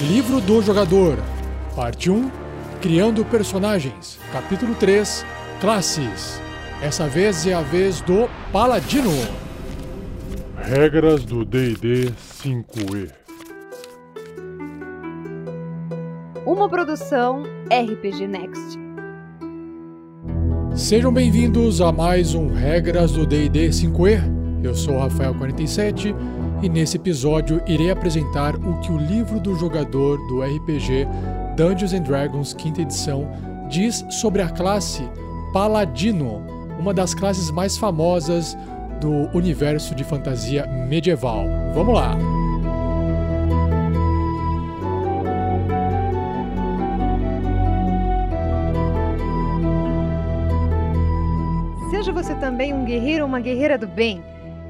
Livro do Jogador, Parte 1 Criando Personagens, Capítulo 3 Classes. Essa vez é a vez do Paladino. Regras do DD 5E. Uma produção RPG Next. Sejam bem-vindos a mais um Regras do DD 5E. Eu sou o Rafael47 e nesse episódio irei apresentar o que o livro do jogador do RPG Dungeons and Dragons quinta edição diz sobre a classe Paladino, uma das classes mais famosas do universo de fantasia medieval. Vamos lá! Seja você também um guerreiro ou uma guerreira do bem.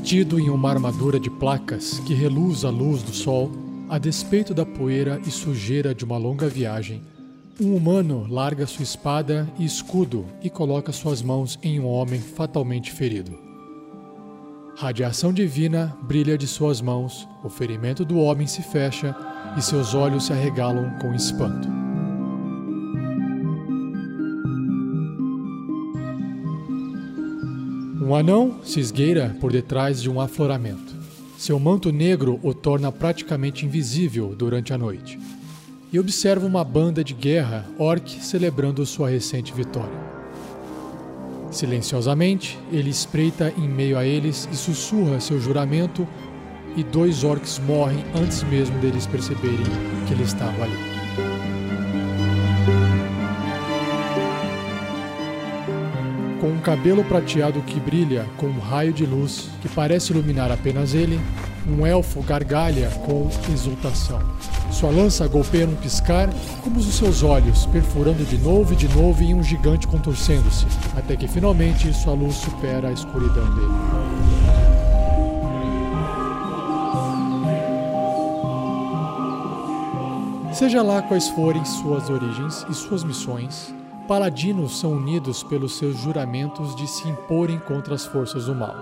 Vestido em uma armadura de placas que reluz à luz do sol, a despeito da poeira e sujeira de uma longa viagem, um humano larga sua espada e escudo e coloca suas mãos em um homem fatalmente ferido. Radiação divina brilha de suas mãos, o ferimento do homem se fecha e seus olhos se arregalam com espanto. Um anão se esgueira por detrás de um afloramento. Seu manto negro o torna praticamente invisível durante a noite. E observa uma banda de guerra orc celebrando sua recente vitória. Silenciosamente, ele espreita em meio a eles e sussurra seu juramento, e dois orcs morrem antes mesmo deles perceberem que ele estava ali. Com um cabelo prateado que brilha com um raio de luz que parece iluminar apenas ele, um elfo gargalha com exultação. Sua lança golpeia num piscar, como os seus olhos, perfurando de novo e de novo em um gigante contorcendo-se, até que finalmente sua luz supera a escuridão dele. Seja lá quais forem suas origens e suas missões, paladinos são unidos pelos seus juramentos de se imporem contra as forças do mal.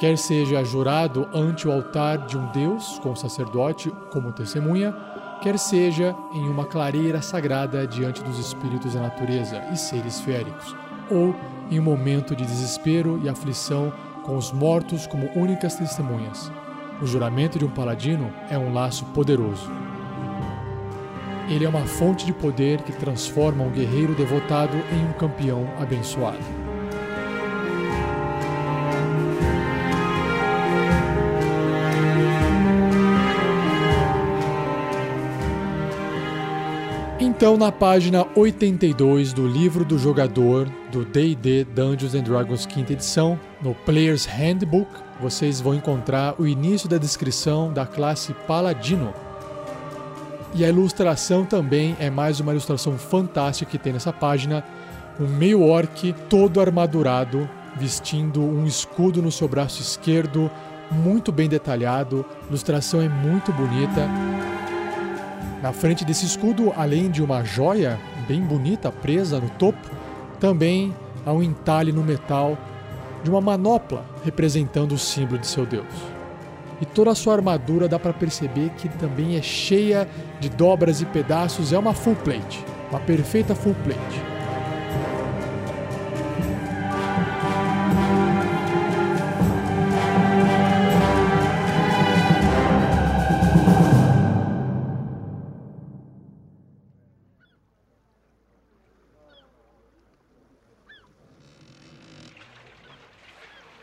Quer seja jurado ante o altar de um deus, com o sacerdote como testemunha, quer seja em uma clareira sagrada diante dos espíritos da natureza e seres féricos, ou em um momento de desespero e aflição com os mortos como únicas testemunhas. O juramento de um paladino é um laço poderoso. Ele é uma fonte de poder que transforma um guerreiro devotado em um campeão abençoado. Então, na página 82 do livro do jogador do D&D Dungeons and Dragons quinta edição, no Player's Handbook, vocês vão encontrar o início da descrição da classe Paladino, e a ilustração também é mais uma ilustração fantástica que tem nessa página. Um meio orc todo armadurado, vestindo um escudo no seu braço esquerdo, muito bem detalhado. A ilustração é muito bonita. Na frente desse escudo, além de uma joia bem bonita presa no topo, também há um entalhe no metal de uma manopla representando o símbolo de seu deus e toda a sua armadura dá para perceber que também é cheia de dobras e pedaços, é uma full plate, uma perfeita full plate.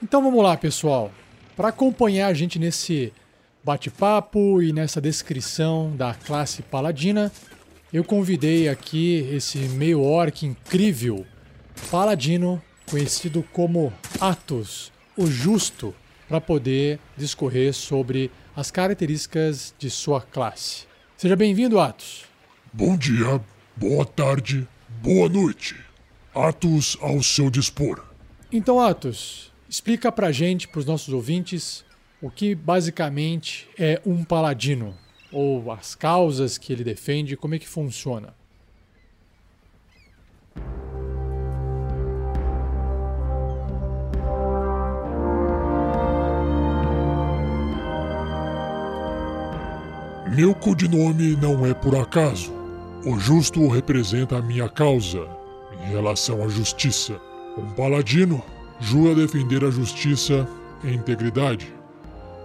Então vamos lá, pessoal. Para acompanhar a gente nesse bate-papo e nessa descrição da classe paladina, eu convidei aqui esse meio orc incrível, paladino, conhecido como Atos, o Justo. para poder discorrer sobre as características de sua classe. Seja bem-vindo, Atos. Bom dia, boa tarde, boa noite. Atos ao seu dispor. Então, Atos, explica pra gente, pros nossos ouvintes, o que basicamente é um paladino, ou as causas que ele defende, como é que funciona. Meu codinome não é por acaso. O justo representa a minha causa em relação à justiça. Um paladino jura defender a justiça e a integridade,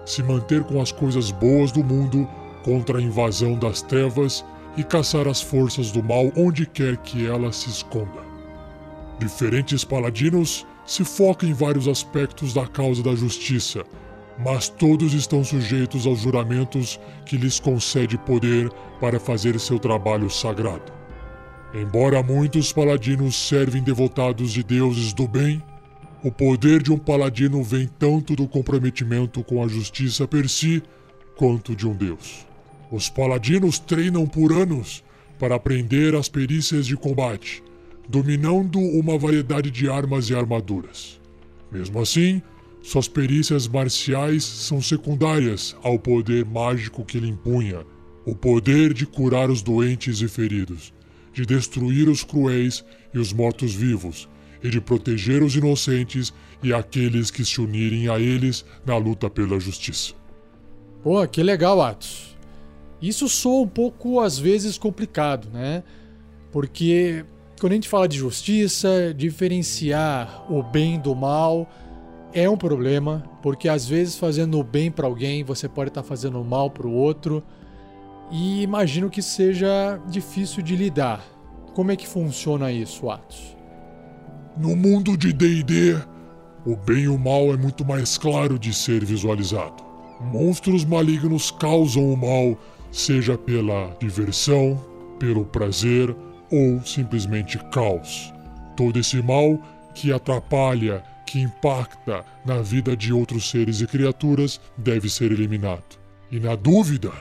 se manter com as coisas boas do mundo contra a invasão das trevas e caçar as forças do mal onde quer que ela se esconda. Diferentes paladinos se focam em vários aspectos da causa da justiça, mas todos estão sujeitos aos juramentos que lhes concede poder para fazer seu trabalho sagrado. Embora muitos paladinos servem devotados de deuses do bem, o poder de um paladino vem tanto do comprometimento com a justiça per si quanto de um deus. Os paladinos treinam por anos para aprender as perícias de combate, dominando uma variedade de armas e armaduras. Mesmo assim, suas perícias marciais são secundárias ao poder mágico que ele impunha, o poder de curar os doentes e feridos, de destruir os cruéis e os mortos-vivos, e de proteger os inocentes e aqueles que se unirem a eles na luta pela justiça. Pô, que legal, Atos. Isso soa um pouco, às vezes, complicado, né? Porque quando a gente fala de justiça, diferenciar o bem do mal é um problema, porque às vezes fazendo o bem para alguém, você pode estar tá fazendo o mal para o outro. E imagino que seja difícil de lidar. Como é que funciona isso, Atos? No mundo de D&D, o bem e o mal é muito mais claro de ser visualizado. Monstros malignos causam o mal, seja pela diversão, pelo prazer ou simplesmente caos. Todo esse mal que atrapalha, que impacta na vida de outros seres e criaturas deve ser eliminado. E na dúvida,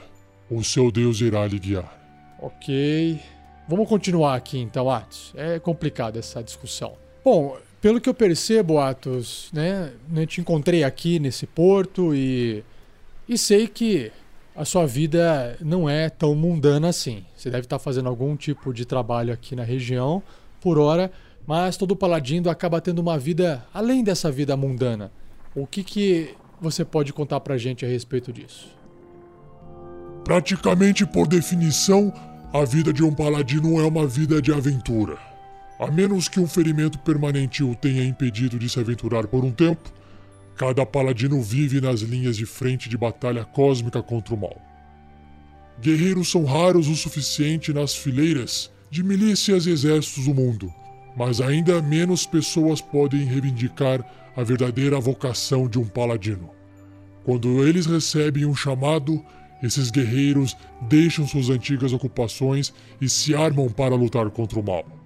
o seu Deus irá lhe guiar. Ok. Vamos continuar aqui então, Atos. É complicada essa discussão. Bom, pelo que eu percebo, Atos, né, eu te encontrei aqui nesse porto e, e sei que a sua vida não é tão mundana assim. Você deve estar fazendo algum tipo de trabalho aqui na região, por hora, mas todo paladino acaba tendo uma vida além dessa vida mundana. O que, que você pode contar pra gente a respeito disso? Praticamente por definição, a vida de um paladino é uma vida de aventura. A menos que um ferimento permanente o tenha impedido de se aventurar por um tempo, cada paladino vive nas linhas de frente de batalha cósmica contra o mal. Guerreiros são raros o suficiente nas fileiras de milícias e exércitos do mundo, mas ainda menos pessoas podem reivindicar a verdadeira vocação de um paladino. Quando eles recebem um chamado, esses guerreiros deixam suas antigas ocupações e se armam para lutar contra o mal.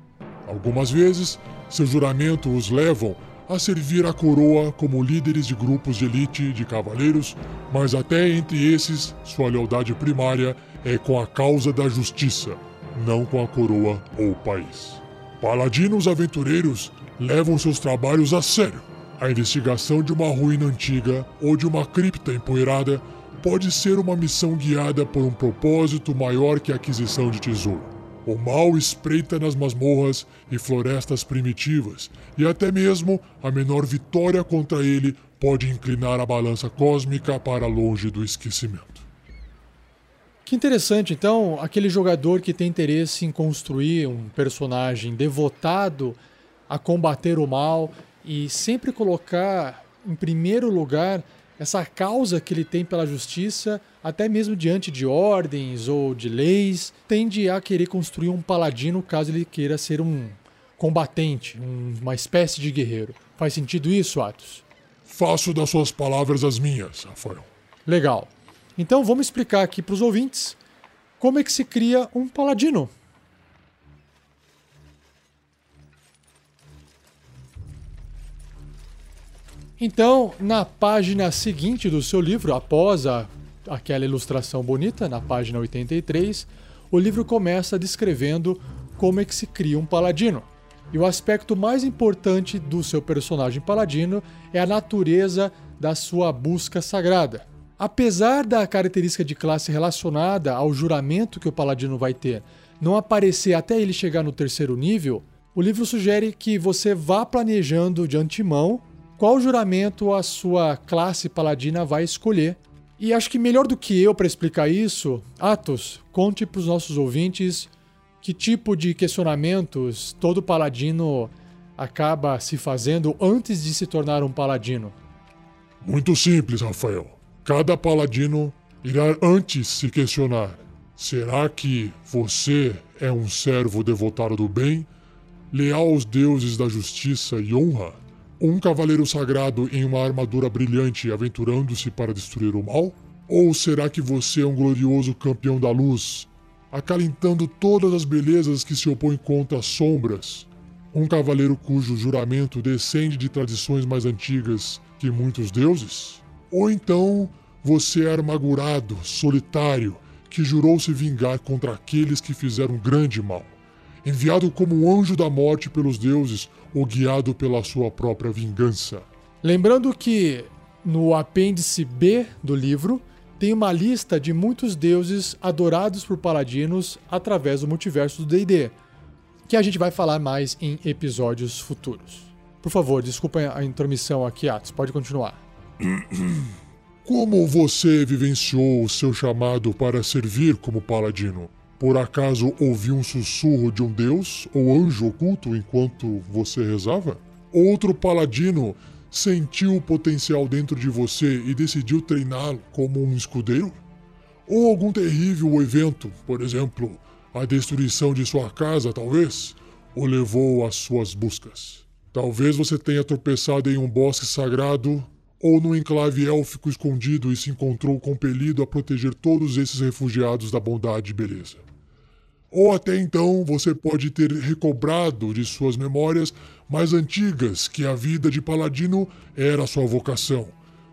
Algumas vezes, seu juramento os levam a servir a coroa como líderes de grupos de elite de cavaleiros, mas até entre esses, sua lealdade primária é com a causa da justiça, não com a coroa ou o país. Paladinos aventureiros levam seus trabalhos a sério. A investigação de uma ruína antiga ou de uma cripta empoeirada pode ser uma missão guiada por um propósito maior que a aquisição de tesouro. O mal espreita nas masmorras e florestas primitivas, e até mesmo a menor vitória contra ele pode inclinar a balança cósmica para longe do esquecimento. Que interessante, então, aquele jogador que tem interesse em construir um personagem devotado a combater o mal e sempre colocar em primeiro lugar essa causa que ele tem pela justiça, até mesmo diante de ordens ou de leis, tende a querer construir um paladino caso ele queira ser um combatente, um, uma espécie de guerreiro. Faz sentido isso, Atos? Faço das suas palavras as minhas, Rafael. Legal. Então vamos explicar aqui para os ouvintes como é que se cria um paladino. Então, na página seguinte do seu livro, após a, aquela ilustração bonita, na página 83, o livro começa descrevendo como é que se cria um paladino. E o aspecto mais importante do seu personagem paladino é a natureza da sua busca sagrada. Apesar da característica de classe relacionada ao juramento que o paladino vai ter não aparecer até ele chegar no terceiro nível, o livro sugere que você vá planejando de antemão qual juramento a sua classe paladina vai escolher. E acho que melhor do que eu para explicar isso, Atos, conte para os nossos ouvintes que tipo de questionamentos todo paladino acaba se fazendo antes de se tornar um paladino. Muito simples, Rafael. Cada paladino irá antes se questionar: será que você é um servo devotado do bem, leal aos deuses da justiça e honra? Um cavaleiro sagrado em uma armadura brilhante aventurando-se para destruir o mal? Ou será que você é um glorioso campeão da luz, acalentando todas as belezas que se opõem contra as sombras? Um cavaleiro cujo juramento descende de tradições mais antigas que muitos deuses? Ou então você é amargurado, solitário, que jurou se vingar contra aqueles que fizeram grande mal, enviado como um anjo da morte pelos deuses ou guiado pela sua própria vingança. Lembrando que no apêndice B do livro tem uma lista de muitos deuses adorados por paladinos através do multiverso do D&D, que a gente vai falar mais em episódios futuros. Por favor, desculpa a intromissão aqui, Atos, pode continuar. Como você vivenciou o seu chamado para servir como paladino? Por acaso ouviu um sussurro de um deus ou anjo oculto enquanto você rezava? Outro paladino sentiu o potencial dentro de você e decidiu treiná-lo como um escudeiro? Ou algum terrível evento, por exemplo, a destruição de sua casa, talvez, o levou às suas buscas? Talvez você tenha tropeçado em um bosque sagrado ou num enclave élfico escondido e se encontrou compelido a proteger todos esses refugiados da bondade e beleza. Ou até então você pode ter recobrado de suas memórias mais antigas que a vida de paladino era sua vocação,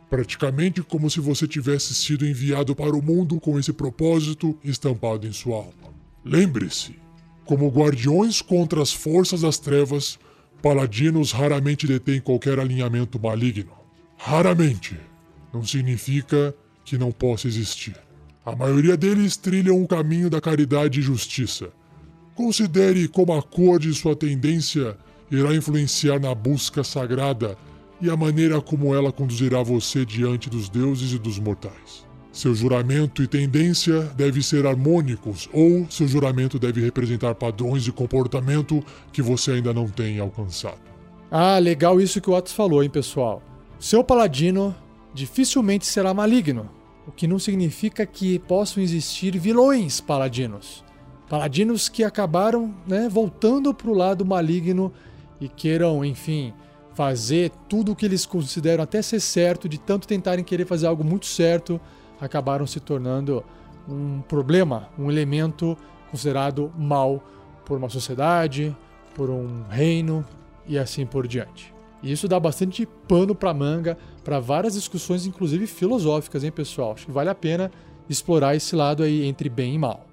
praticamente como se você tivesse sido enviado para o mundo com esse propósito estampado em sua alma. Lembre-se, como guardiões contra as forças das trevas, paladinos raramente detêm qualquer alinhamento maligno. Raramente. Não significa que não possa existir. A maioria deles trilham um caminho da caridade e justiça. Considere como a cor de sua tendência irá influenciar na busca sagrada e a maneira como ela conduzirá você diante dos deuses e dos mortais. Seu juramento e tendência devem ser harmônicos ou seu juramento deve representar padrões de comportamento que você ainda não tem alcançado. Ah, legal isso que o Atos falou, hein, pessoal. Seu paladino dificilmente será maligno, o que não significa que possam existir vilões paladinos. Paladinos que acabaram né, voltando para o lado maligno e queiram, enfim, fazer tudo o que eles consideram até ser certo, de tanto tentarem querer fazer algo muito certo, acabaram se tornando um problema, um elemento considerado mal por uma sociedade, por um reino e assim por diante. E isso dá bastante pano para manga para várias discussões, inclusive filosóficas, hein, pessoal? Acho que vale a pena explorar esse lado aí entre bem e mal.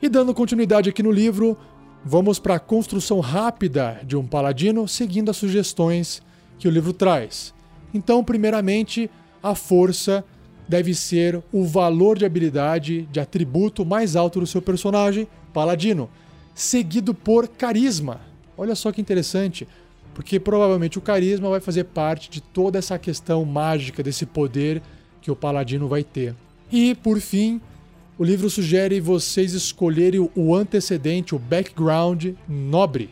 E dando continuidade aqui no livro, vamos para a construção rápida de um paladino, seguindo as sugestões que o livro traz. Então, primeiramente, a força deve ser o valor de habilidade, de atributo mais alto do seu personagem, paladino, seguido por carisma, Olha só que interessante, porque provavelmente o carisma vai fazer parte de toda essa questão mágica desse poder que o paladino vai ter. E por fim, o livro sugere vocês escolherem o antecedente, o background nobre.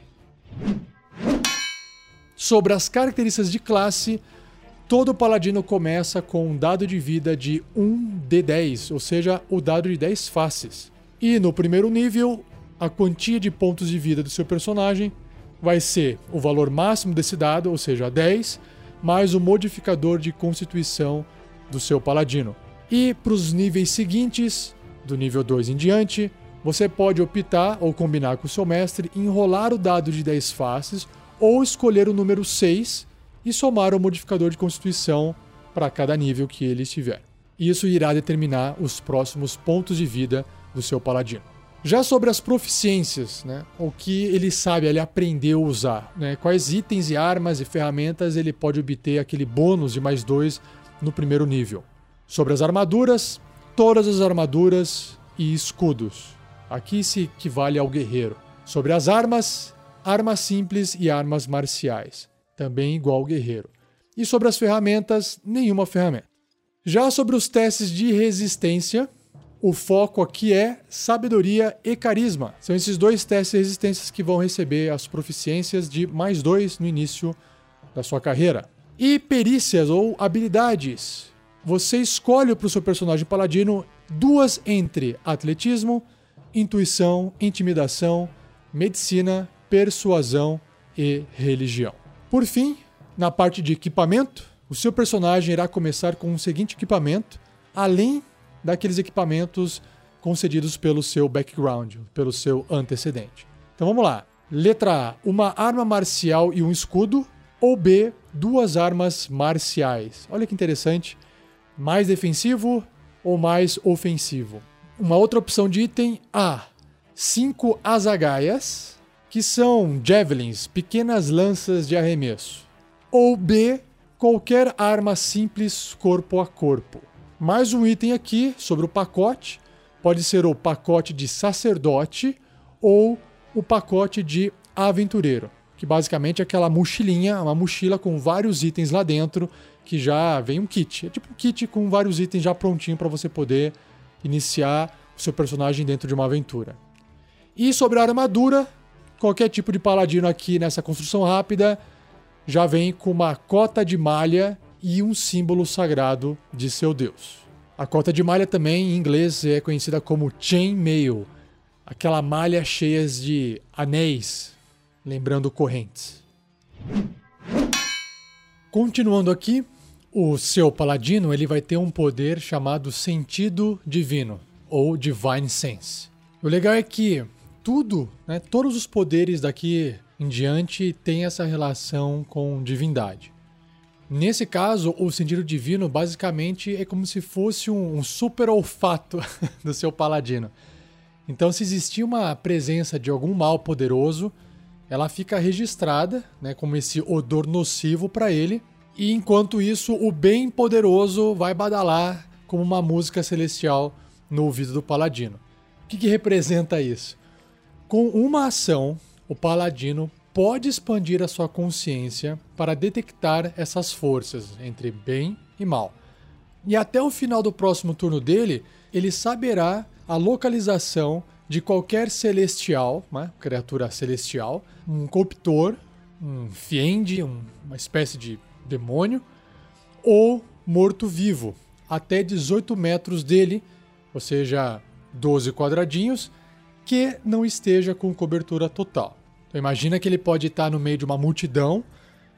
Sobre as características de classe, todo paladino começa com um dado de vida de 1d10, ou seja, o dado de 10 faces. E no primeiro nível, a quantia de pontos de vida do seu personagem vai ser o valor máximo desse dado, ou seja, 10, mais o modificador de constituição do seu paladino. E para os níveis seguintes, do nível 2 em diante, você pode optar ou combinar com o seu mestre, enrolar o dado de 10 faces ou escolher o número 6 e somar o modificador de constituição para cada nível que ele estiver. Isso irá determinar os próximos pontos de vida do seu paladino. Já sobre as proficiências, né, o que ele sabe, ele aprendeu a usar, né, quais itens e armas e ferramentas ele pode obter aquele bônus de mais dois no primeiro nível. Sobre as armaduras, todas as armaduras e escudos. Aqui se equivale ao guerreiro. Sobre as armas, armas simples e armas marciais, também igual ao guerreiro. E sobre as ferramentas, nenhuma ferramenta. Já sobre os testes de resistência, o foco aqui é sabedoria e carisma. São esses dois testes de resistências que vão receber as proficiências de mais dois no início da sua carreira. E perícias ou habilidades. Você escolhe para o seu personagem paladino duas entre atletismo, intuição, intimidação, medicina, persuasão e religião. Por fim, na parte de equipamento, o seu personagem irá começar com o seguinte equipamento, além daqueles equipamentos concedidos pelo seu background, pelo seu antecedente. Então vamos lá. Letra A: uma arma marcial e um escudo. Ou B: duas armas marciais. Olha que interessante. Mais defensivo ou mais ofensivo? Uma outra opção de item: A. Cinco azagaias, que são javelins, pequenas lanças de arremesso. Ou B. Qualquer arma simples corpo a corpo. Mais um item aqui sobre o pacote. Pode ser o pacote de sacerdote ou o pacote de aventureiro, que basicamente é aquela mochilinha, uma mochila com vários itens lá dentro, que já vem um kit. É tipo um kit com vários itens já prontinho para você poder iniciar o seu personagem dentro de uma aventura. E sobre a armadura, qualquer tipo de paladino aqui nessa construção rápida já vem com uma cota de malha e um símbolo sagrado de seu deus. A cota de malha também em inglês é conhecida como chainmail, aquela malha cheia de anéis, lembrando correntes. Continuando aqui, o seu paladino ele vai ter um poder chamado sentido divino ou divine sense. O legal é que tudo, né, todos os poderes daqui em diante têm essa relação com divindade. Nesse caso, o sentido divino basicamente é como se fosse um, super olfato do seu paladino. Então, se existir uma presença de algum mal poderoso, ela fica registrada, né, como esse odor nocivo para ele. E enquanto isso, o bem poderoso vai badalar como uma música celestial no ouvido do paladino. O que, que representa isso? Com uma ação, o paladino pode expandir a sua consciência para detectar essas forças entre bem e mal. E até o final do próximo turno dele, ele saberá a localização de qualquer celestial, uma criatura celestial, um corruptor, um fiend, um, uma espécie de demônio, ou morto-vivo, até 18 metros dele, ou seja, 12 quadradinhos, que não esteja com cobertura total. Então imagina que ele pode estar no meio de uma multidão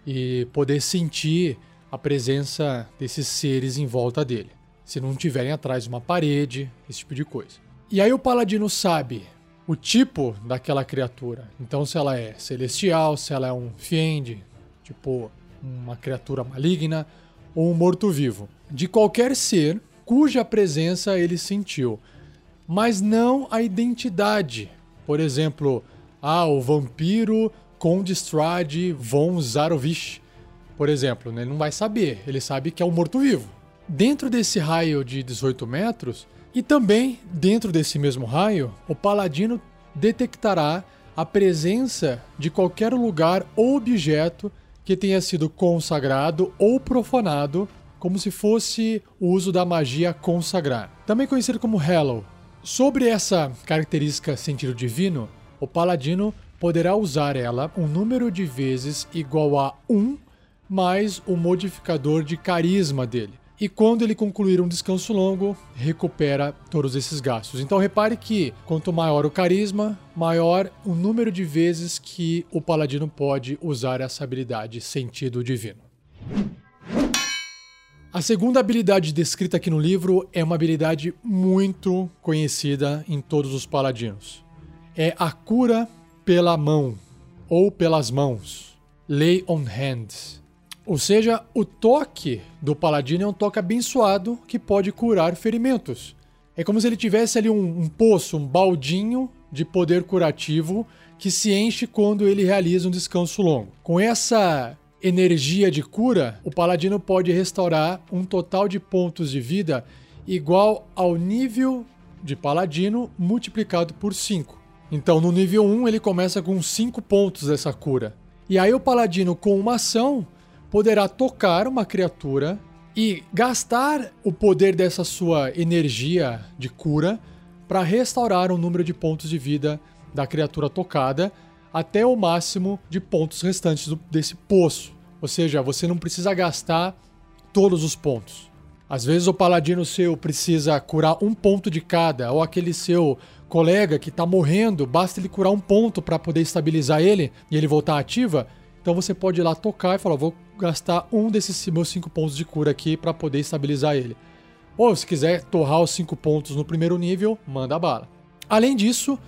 e poder sentir a presença desses seres em volta dele, se não estiverem atrás de uma parede, esse tipo de coisa. E aí o paladino sabe o tipo daquela criatura. Então se ela é celestial, se ela é um fiend, tipo uma criatura maligna ou um morto-vivo, de qualquer ser cuja presença ele sentiu, mas não a identidade. Por exemplo, ah, o vampiro Conde Strade von Zarovich, por exemplo, né? ele não vai saber, ele sabe que é um morto-vivo. Dentro desse raio de 18 metros, e também dentro desse mesmo raio, o paladino detectará a presença de qualquer lugar ou objeto que tenha sido consagrado ou profanado, como se fosse o uso da magia consagrar, também conhecido como Hallow. Sobre essa característica sentido divino, o paladino poderá usar ela um número de vezes igual a 1 mais o modificador de carisma dele. E quando ele concluir um descanso longo, recupera todos esses gastos. Então repare que quanto maior o carisma, maior o número de vezes que o paladino pode usar essa habilidade sentido divino. A segunda habilidade descrita aqui no livro é uma habilidade muito conhecida em todos os paladinos é a cura pela mão ou pelas mãos. Lay on hands. Ou seja, o toque do paladino é um toque abençoado que pode curar ferimentos. É como se ele tivesse ali um, um poço, um baldinho de poder curativo que se enche quando ele realiza um descanso longo. Com essa energia de cura, o paladino pode restaurar um total de pontos de vida igual ao nível de paladino multiplicado por 5. Então, no nível 1, ele começa com 5 pontos dessa cura. E aí, o paladino, com uma ação, poderá tocar uma criatura e gastar o poder dessa sua energia de cura para restaurar o número de pontos de vida da criatura tocada até o máximo de pontos restantes do, desse poço. Ou seja, você não precisa gastar todos os pontos. Às vezes o paladino seu precisa curar um ponto de cada, ou aquele seu colega que está morrendo, basta ele curar um ponto para poder estabilizar ele e ele voltar ativa. Então você pode ir lá tocar e falar: vou gastar um desses meus cinco pontos de cura aqui para poder estabilizar ele. Ou se quiser torrar os cinco pontos no primeiro nível, manda bala. Além disso,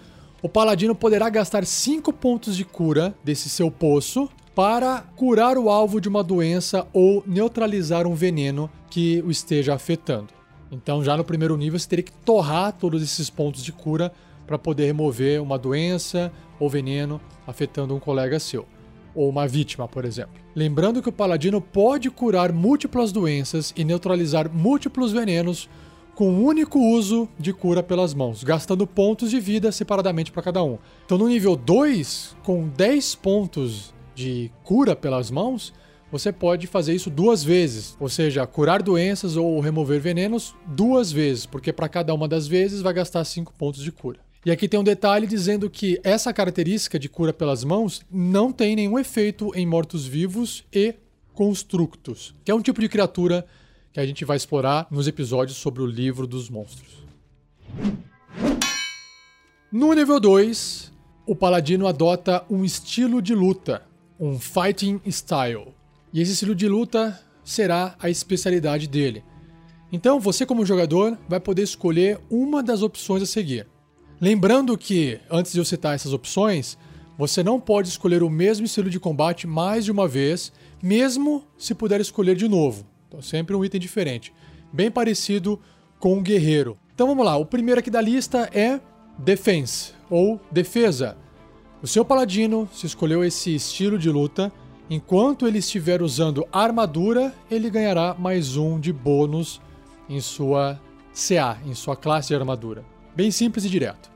o paladino poderá gastar cinco pontos de cura desse seu poço para curar o alvo de uma doença ou neutralizar um veneno que o esteja afetando. Então, já no primeiro nível, você teria que torrar todos esses pontos de cura para poder remover uma doença ou veneno afetando um colega seu ou uma vítima, por exemplo. Lembrando que o paladino pode curar múltiplas doenças e neutralizar múltiplos venenos com um único uso de cura pelas mãos, gastando pontos de vida separadamente para cada um. Então, no nível 2, com 10 pontos de cura pelas mãos, você pode fazer isso duas vezes, ou seja, curar doenças ou remover venenos duas vezes, porque para cada uma das vezes vai gastar 5 pontos de cura. E aqui tem um detalhe dizendo que essa característica de cura pelas mãos não tem nenhum efeito em mortos-vivos e constructos, que é um tipo de criatura que a gente vai explorar nos episódios sobre o livro dos monstros. No nível 2, o paladino adota um estilo de luta, um fighting style. E esse estilo de luta será a especialidade dele. Então, você como jogador vai poder escolher uma das opções a seguir. Lembrando que, antes de eu citar essas opções, você não pode escolher o mesmo estilo de combate mais de uma vez, mesmo se puder escolher de novo. Então, sempre um item diferente. Bem parecido com o guerreiro. Então vamos lá, o primeiro aqui da lista é Defense, ou Defesa. O seu paladino, se escolheu esse estilo de luta, enquanto ele estiver usando armadura, ele ganhará mais um de bônus em sua CA, em sua classe de armadura. Bem simples e direto.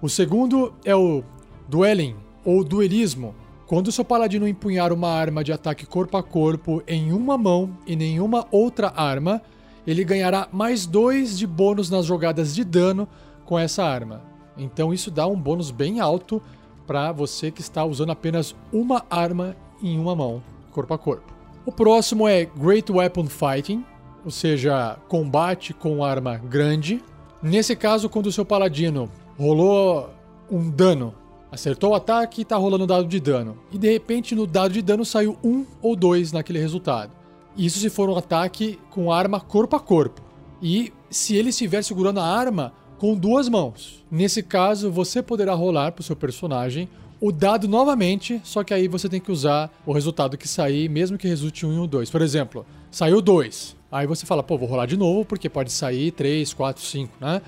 O segundo é o Dueling, ou Duelismo. Quando seu paladino empunhar uma arma de ataque corpo a corpo em uma mão e nenhuma outra arma, ele ganhará mais dois de bônus nas jogadas de dano com essa arma. Então isso dá um bônus bem alto para você que está usando apenas uma arma em uma mão, corpo a corpo. O próximo é Great Weapon Fighting, ou seja, combate com arma grande. Nesse caso, quando o seu paladino rolou um dano, acertou o ataque e está rolando dado de dano. E de repente no dado de dano saiu um ou dois naquele resultado. Isso se for um ataque com arma corpo a corpo. E se ele estiver segurando a arma com duas mãos. Nesse caso, você poderá rolar para o seu personagem o dado novamente, só que aí você tem que usar o resultado que sair, mesmo que resulte um e um dois. Por exemplo, saiu dois. Aí você fala, pô, vou rolar de novo, porque pode sair 3, 4, 5, né?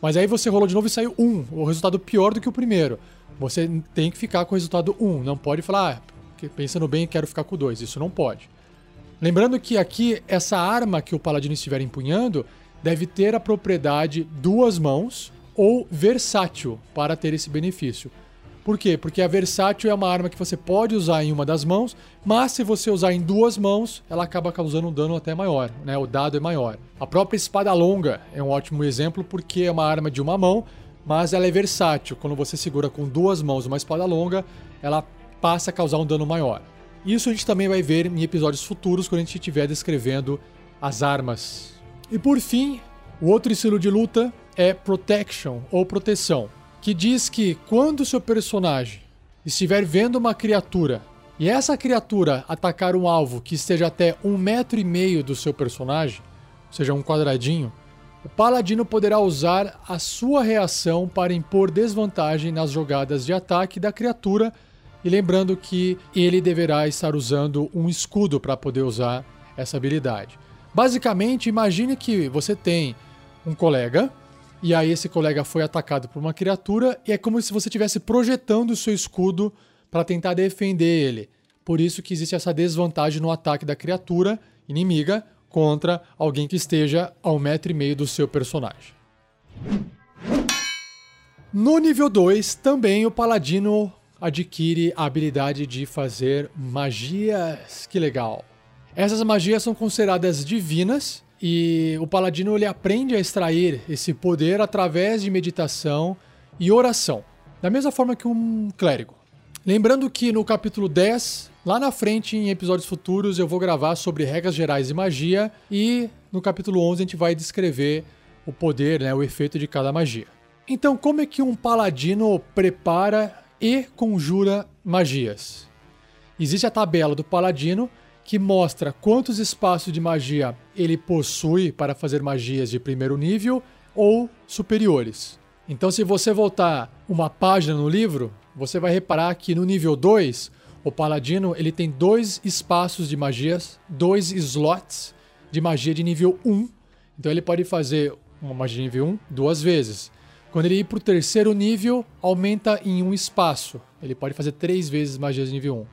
Mas aí você rolou de novo e saiu 1, o resultado pior do que o primeiro. Você tem que ficar com o resultado 1, não pode falar, ah, pensando bem, quero ficar com 2. Isso não pode. Lembrando que aqui, essa arma que o paladino estiver empunhando deve ter a propriedade duas mãos ou versátil para ter esse benefício. Por quê? Porque a versátil é uma arma que você pode usar em uma das mãos, mas se você usar em duas mãos, ela acaba causando um dano até maior, né? O dado é maior. A própria espada longa é um ótimo exemplo porque é uma arma de uma mão, mas ela é versátil. Quando você segura com duas mãos uma espada longa, ela passa a causar um dano maior. Isso a gente também vai ver em episódios futuros quando a gente estiver descrevendo as armas. E por fim, o outro estilo de luta é Protection ou proteção que diz que quando seu personagem estiver vendo uma criatura e essa criatura atacar um alvo que esteja até um metro e meio do seu personagem, ou seja, um quadradinho, o paladino poderá usar a sua reação para impor desvantagem nas jogadas de ataque da criatura E lembrando que ele deverá estar usando um escudo para poder usar essa habilidade. Basicamente, imagine que você tem um colega e aí esse colega foi atacado por uma criatura e é como se você estivesse projetando o seu escudo para tentar defender ele. Por isso que existe essa desvantagem no ataque da criatura inimiga contra alguém que esteja a um metro e meio do seu personagem. No nível 2, também o paladino adquire a habilidade de fazer magias. Que legal! Essas magias são consideradas divinas e o paladino ele aprende a extrair esse poder através de meditação e oração, da mesma forma que um clérigo. Lembrando que no capítulo 10, lá na frente em episódios futuros, eu vou gravar sobre regras gerais de magia e no capítulo 11 a gente vai descrever o poder, né, o efeito de cada magia. Então, como é que um paladino prepara e conjura magias? Existe a tabela do paladino que mostra quantos espaços de magia ele possui para fazer magias de primeiro nível ou superiores. Então, se você voltar uma página no livro, você vai reparar que no nível 2, o paladino ele tem dois espaços de magias, dois slots de magia de nível 1. Então ele pode fazer uma magia de nível 1 duas vezes. Quando ele ir para o terceiro nível, aumenta em um espaço. Ele pode fazer três vezes magias de nível 1.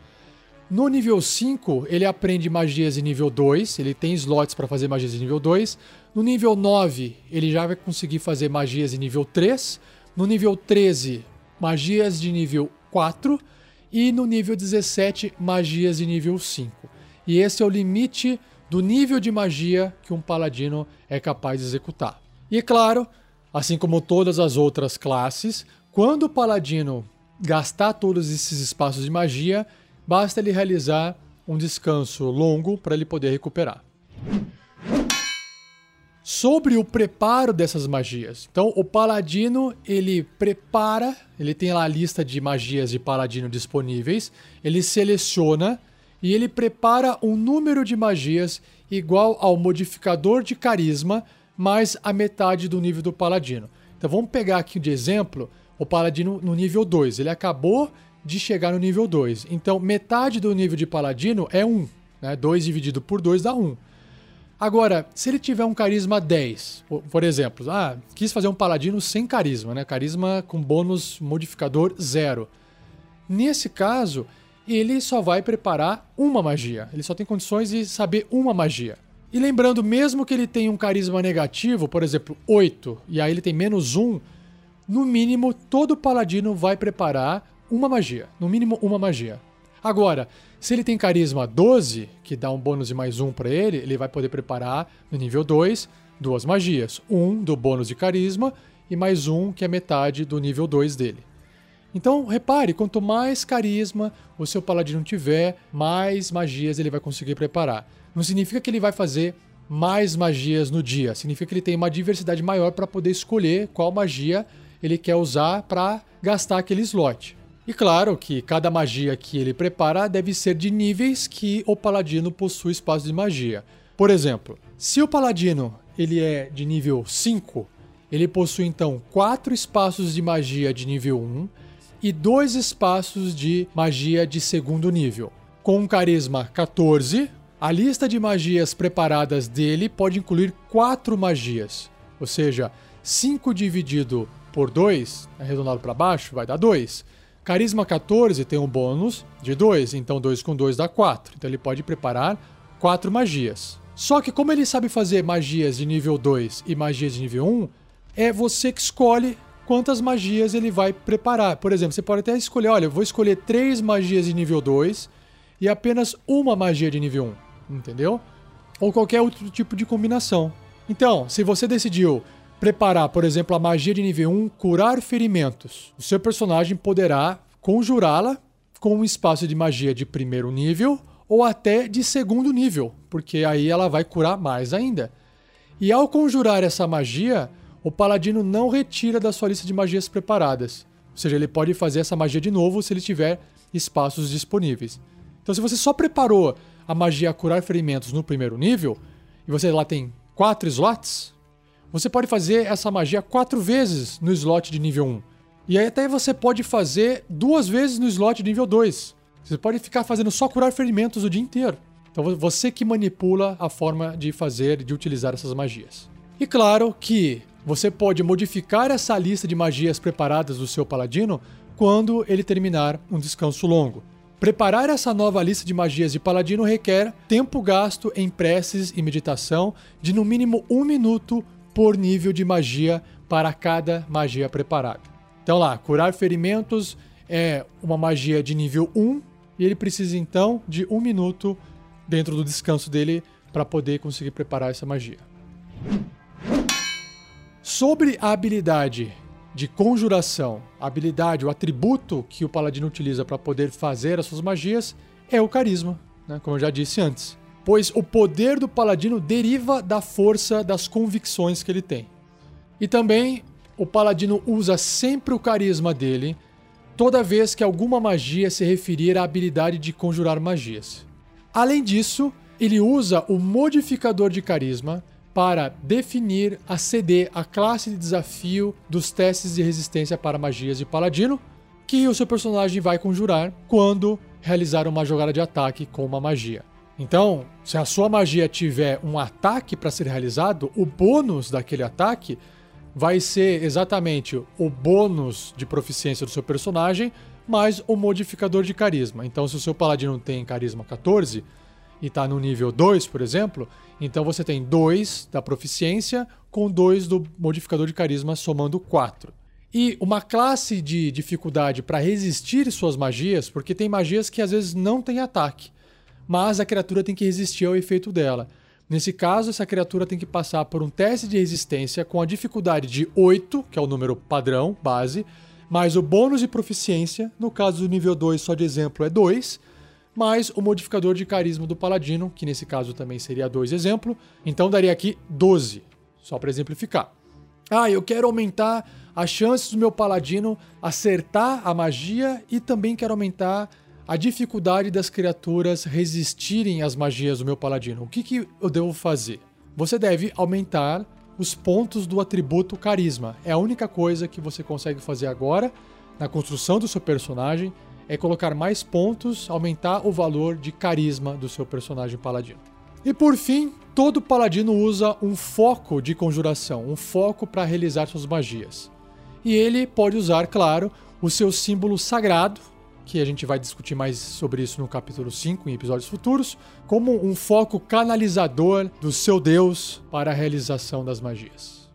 No nível 5, ele aprende magias de nível 2, ele tem slots para fazer magias de nível 2. No nível 9, ele já vai conseguir fazer magias de nível 3. No nível 13, magias de nível 4. E no nível 17, magias de nível 5. E esse é o limite do nível de magia que um paladino é capaz de executar. E é claro, assim como todas as outras classes, quando o paladino gastar todos esses espaços de magia, basta ele realizar um descanso longo para ele poder recuperar. Sobre o preparo dessas magias. Então, o paladino, ele prepara, ele tem lá a lista de magias de paladino disponíveis, ele seleciona e ele prepara um número de magias igual ao modificador de carisma mais a metade do nível do paladino. Então, vamos pegar aqui de exemplo o paladino no nível 2. Ele acabou de chegar no nível 2. Então, metade do nível de paladino é 1. Né? 2 dividido por 2 dá 1. Agora, se ele tiver um carisma 10, por exemplo, ah, quis fazer um paladino sem carisma, né? Carisma com bônus modificador 0. Nesse caso, ele só vai preparar uma magia. Ele só tem condições de saber uma magia. E lembrando, mesmo que ele tenha um carisma negativo, por exemplo, 8, e aí ele tem menos 1, no mínimo todo paladino vai preparar uma magia. No mínimo, uma magia. Agora, se ele tem carisma 12, que dá um bônus de mais um para ele, ele vai poder preparar no nível 2 duas magias. Um do bônus de carisma e mais um que é metade do nível 2 dele. Então, repare, quanto mais carisma o seu paladino tiver, mais magias ele vai conseguir preparar. Não significa que ele vai fazer mais magias no dia, significa que ele tem uma diversidade maior para poder escolher qual magia ele quer usar para gastar aquele slot. E claro que cada magia que ele prepara deve ser de níveis que o paladino possui espaço de magia. Por exemplo, se o paladino ele é de nível 5, ele possui então 4 espaços de magia de nível 1 e 2 espaços de magia de segundo nível. Com um carisma 14, a lista de magias preparadas dele pode incluir 4 magias, ou seja, 5 dividido por 2, arredondado para baixo, vai dar 2. Carisma 14 tem um bônus de 2, então 2 com 2 dá 4. Então ele pode preparar 4 magias. Só que como ele sabe fazer magias de nível 2 e magias de nível 1, é você que escolhe quantas magias ele vai preparar. Por exemplo, você pode até escolher, olha, eu vou escolher 3 magias de nível 2 e apenas uma magia de nível 1, entendeu? Ou qualquer outro tipo de combinação. Então, se você decidiu preparar, por exemplo, a magia de nível 1, curar ferimentos. O seu personagem poderá conjurá-la com um espaço de magia de primeiro nível ou até de segundo nível, porque aí ela vai curar mais ainda. E ao conjurar essa magia, o paladino não retira da sua lista de magias preparadas. Ou seja, ele pode fazer essa magia de novo se ele tiver espaços disponíveis. Então, se você só preparou a magia curar ferimentos no primeiro nível, e você lá tem quatro slots, você pode fazer essa magia quatro vezes no slot de nível 1. E aí até você pode fazer duas vezes no slot de nível 2. Você pode ficar fazendo só curar ferimentos o dia inteiro. Então você que manipula a forma de fazer, de utilizar essas magias. E claro que você pode modificar essa lista de magias preparadas do seu paladino quando ele terminar um descanso longo. Preparar essa nova lista de magias de paladino requer tempo gasto em preces e meditação de no mínimo um minuto por nível de magia para cada magia preparada. Então lá, curar ferimentos é uma magia de nível 1 e ele precisa então de um minuto dentro do descanso dele para poder conseguir preparar essa magia. Sobre a habilidade de conjuração, a habilidade, o atributo que o paladino utiliza para poder fazer as suas magias é o carisma, né? como eu já disse antes. Pois o poder do paladino deriva da força das convicções que ele tem. E também o paladino usa sempre o carisma dele toda vez que alguma magia se referir à habilidade de conjurar magias. Além disso, ele usa o modificador de carisma para definir a CD, a classe de desafio dos testes de resistência para magias de paladino, que o seu personagem vai conjurar quando realizar uma jogada de ataque com uma magia. Então, se a sua magia tiver um ataque para ser realizado, o bônus daquele ataque vai ser exatamente o bônus de proficiência do seu personagem mais o modificador de carisma. Então, se o seu paladino tem carisma 14, e está no nível 2, por exemplo, então você tem 2 da proficiência com 2 do modificador de carisma, somando 4. E uma classe de dificuldade para resistir suas magias, porque tem magias que às vezes não tem ataque, mas a criatura tem que resistir ao efeito dela. Nesse caso, essa criatura tem que passar por um teste de resistência com a dificuldade de 8, que é o número padrão, base, mais o bônus de proficiência, no caso do nível 2, só de exemplo, é 2, mais o modificador de carisma do paladino, que nesse caso também seria 2 exemplo. Então daria aqui 12, só para exemplificar. Ah, eu quero aumentar as chances do meu paladino acertar a magia e também quero aumentar a dificuldade das criaturas resistirem às magias do meu paladino. O que, que eu devo fazer? Você deve aumentar os pontos do atributo carisma. É a única coisa que você consegue fazer agora na construção do seu personagem é colocar mais pontos, aumentar o valor de carisma do seu personagem paladino. E por fim, todo paladino usa um foco de conjuração, um foco para realizar suas magias. E ele pode usar, claro, o seu símbolo sagrado, que a gente vai discutir mais sobre isso no capítulo 5 em episódios futuros, como um foco canalizador do seu deus para a realização das magias.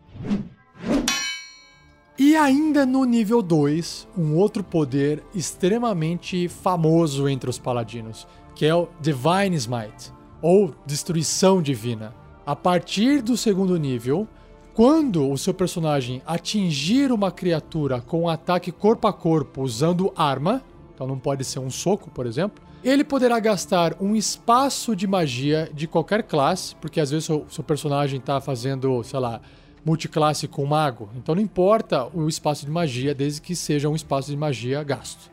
E ainda no nível 2, um outro poder extremamente famoso entre os paladinos, que é o Divine Smite, ou Destruição Divina. A partir do segundo nível, quando o seu personagem atingir uma criatura com um ataque corpo a corpo usando arma, então não pode ser um soco, por exemplo, ele poderá gastar um espaço de magia de qualquer classe, porque às vezes o seu personagem está fazendo, sei lá, multiclasse com mago. Então não importa o espaço de magia, desde que seja um espaço de magia gasto.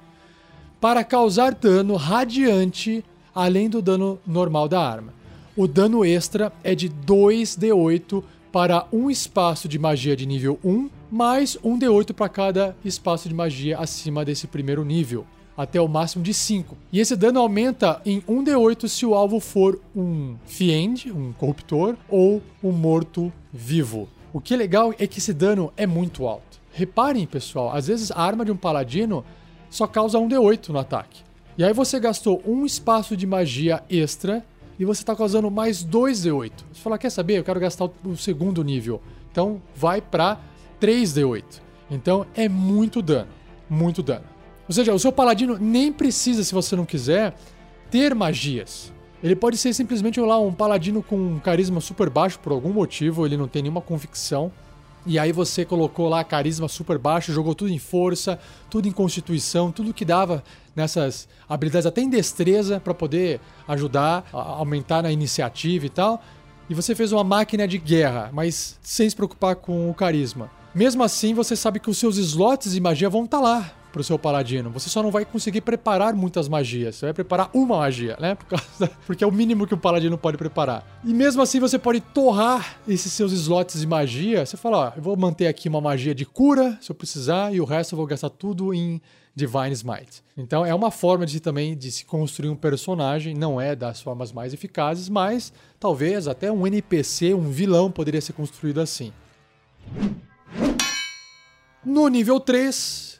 Para causar dano radiante além do dano normal da arma. O dano extra é de 2d8 para um espaço de magia de nível 1, mais um d8 para cada espaço de magia acima desse primeiro nível, até o máximo de 5. E esse dano aumenta em 1 d8 se o alvo for um fiend, um corruptor, ou um morto vivo. O que é legal é que esse dano é muito alto. Reparem, pessoal, às vezes a arma de um paladino só causa um D8 no ataque. E aí você gastou um espaço de magia extra e você está causando mais 2 D8. Você fala, quer saber? Eu quero gastar o segundo nível. Então vai para 3 D8. Então é muito dano. Muito dano. Ou seja, o seu paladino nem precisa, se você não quiser, ter magias. Ele pode ser simplesmente lá um paladino com um carisma super baixo por algum motivo, ele não tem nenhuma convicção. E aí você colocou lá carisma super baixo, jogou tudo em força, tudo em constituição, tudo que dava nessas habilidades, até em destreza, para poder ajudar a aumentar na iniciativa e tal. E você fez uma máquina de guerra, mas sem se preocupar com o carisma. Mesmo assim, você sabe que os seus slots de magia vão estar tá lá, pro seu paladino. Você só não vai conseguir preparar muitas magias. Você vai preparar uma magia, né? Por causa, porque é o mínimo que o paladino pode preparar. E mesmo assim você pode torrar esses seus slots de magia. Você fala, ó, eu vou manter aqui uma magia de cura, se eu precisar, e o resto eu vou gastar tudo em Divine Smite. Então é uma forma de também de se construir um personagem, não é das formas mais eficazes, mas talvez até um NPC, um vilão poderia ser construído assim. No nível 3,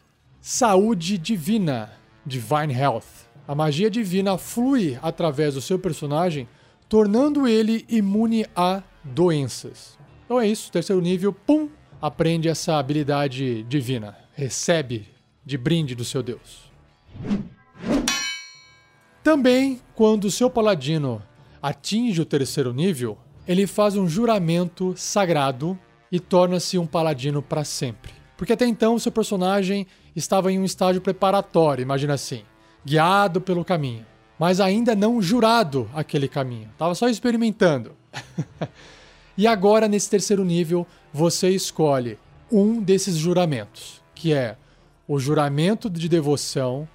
Saúde Divina, Divine Health. A magia divina flui através do seu personagem, tornando ele imune a doenças. Então é isso, terceiro nível, pum, aprende essa habilidade divina, recebe de brinde do seu deus. Também, quando o seu paladino atinge o terceiro nível, ele faz um juramento sagrado e torna-se um paladino para sempre. Porque até então o seu personagem estava em um estágio preparatório, imagina assim, guiado pelo caminho, mas ainda não jurado aquele caminho, estava só experimentando. e agora, nesse terceiro nível, você escolhe um desses juramentos, que é o juramento de devoção,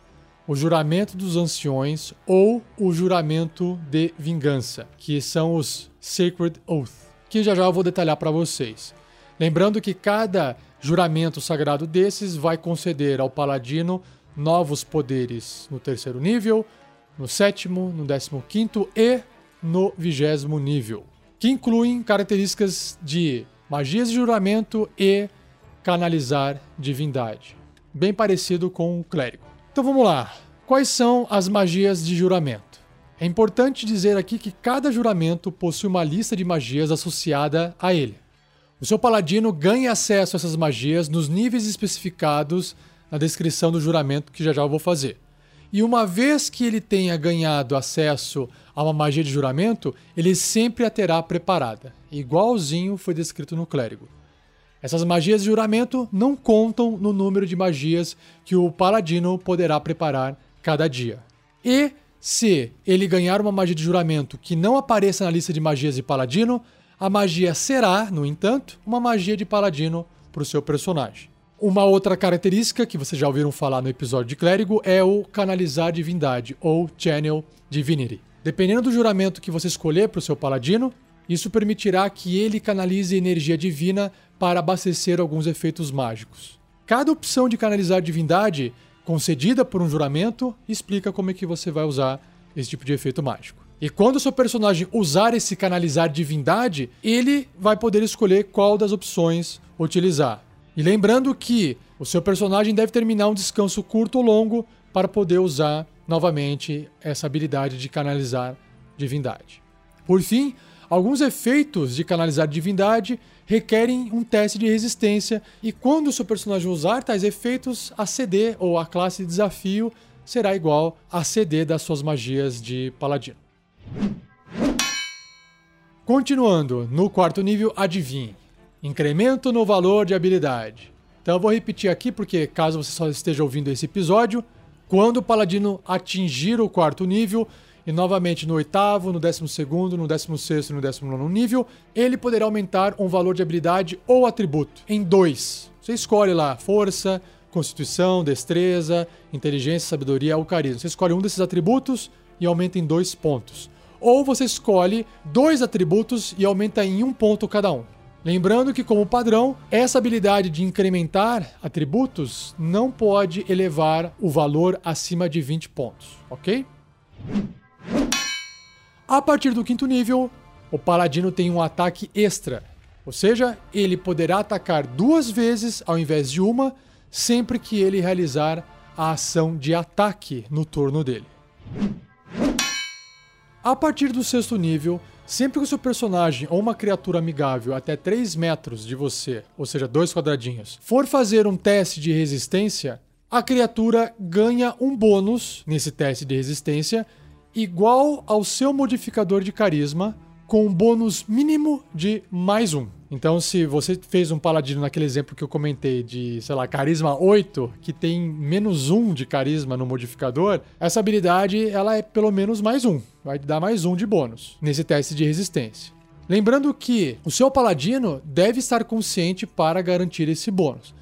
o juramento dos anciões ou o juramento de vingança, que são os Sacred Oath, que já já eu vou detalhar para vocês. Lembrando que cada juramento sagrado desses vai conceder ao paladino novos poderes no terceiro nível, no sétimo, no décimo quinto e no vigésimo nível, que incluem características de magias de juramento e canalizar divindade bem parecido com o clérigo. Então vamos lá. Quais são as magias de juramento? É importante dizer aqui que cada juramento possui uma lista de magias associada a ele. O seu paladino ganha acesso a essas magias nos níveis especificados na descrição do juramento que já já eu vou fazer. E uma vez que ele tenha ganhado acesso a uma magia de juramento, ele sempre a terá preparada, igualzinho foi descrito no clérigo. Essas magias de juramento não contam no número de magias que o paladino poderá preparar cada dia. E se ele ganhar uma magia de juramento que não apareça na lista de magias de paladino, a magia será, no entanto, uma magia de paladino para o seu personagem. Uma outra característica que vocês já ouviram falar no episódio de clérigo é o canalizar divindade ou channel divinity. Dependendo do juramento que você escolher para o seu paladino, isso permitirá que ele canalize energia divina para abastecer alguns efeitos mágicos. Cada opção de canalizar divindade concedida por um juramento explica como é que você vai usar esse tipo de efeito mágico. E quando o seu personagem usar esse canalizar divindade, ele vai poder escolher qual das opções utilizar. E lembrando que o seu personagem deve terminar um descanso curto ou longo para poder usar novamente essa habilidade de canalizar divindade. Por fim, alguns efeitos de canalizar divindade requerem um teste de resistência, e quando o seu personagem usar tais efeitos, a CD ou a classe de desafio será igual a CD das suas magias de paladino. Continuando, no quarto nível, adivinhe. Incremento no valor de habilidade. Então eu vou repetir aqui porque caso você só esteja ouvindo esse episódio, quando o paladino atingir o quarto nível, e novamente no oitavo, no décimo segundo, no décimo sexto e no décimo nono nível, ele poderá aumentar um valor de habilidade ou atributo em dois. Você escolhe lá força, constituição, destreza, inteligência, sabedoria ou carisma. Você escolhe um desses atributos e aumenta em dois pontos. Ou você escolhe dois atributos e aumenta em um ponto cada um. Lembrando que, como padrão, essa habilidade de incrementar atributos não pode elevar o valor acima de 20 pontos, ok? A partir do quinto nível, o paladino tem um ataque extra, ou seja, ele poderá atacar duas vezes ao invés de uma, sempre que ele realizar a ação de ataque no turno dele. A partir do sexto nível, sempre que o seu personagem ou uma criatura amigável até 3 metros de você, ou seja, dois quadradinhos, for fazer um teste de resistência, a criatura ganha um bônus nesse teste de resistência igual ao seu modificador de carisma com um bônus mínimo de mais um. Então, se você fez um paladino naquele exemplo que eu comentei de, sei lá, carisma 8, que tem menos um de carisma no modificador, essa habilidade ela é pelo menos mais um. Vai dar mais um de bônus nesse teste de resistência. Lembrando que o seu paladino deve estar consciente para garantir esse bônus.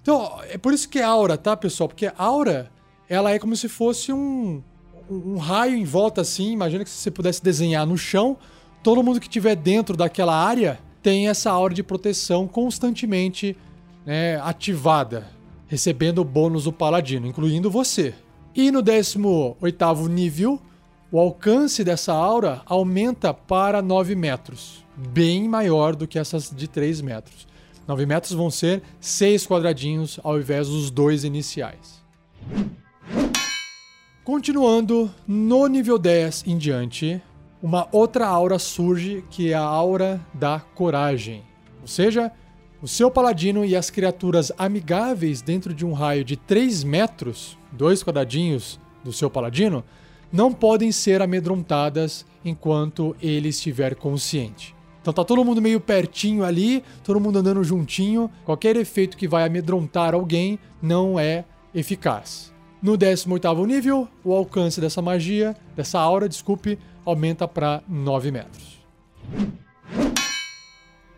Então, é por isso que é aura, tá, pessoal? Porque aura, ela é como se fosse um, um raio em volta assim. Imagina que se você pudesse desenhar no chão, todo mundo que estiver dentro daquela área tem essa aura de proteção constantemente né, ativada, recebendo o bônus do paladino, incluindo você. E no 18º nível, o alcance dessa aura aumenta para 9 metros, bem maior do que essas de 3 metros. 9 metros vão ser 6 quadradinhos ao invés dos dois iniciais. Continuando, no nível 10 em diante, uma outra aura surge que é a aura da coragem. Ou seja, o seu paladino e as criaturas amigáveis dentro de um raio de 3 metros, dois quadradinhos do seu paladino, não podem ser amedrontadas enquanto ele estiver consciente. Então tá todo mundo meio pertinho ali, todo mundo andando juntinho. Qualquer efeito que vai amedrontar alguém não é eficaz. No 18º nível, o alcance dessa magia, dessa aura, desculpe, aumenta para 9 metros.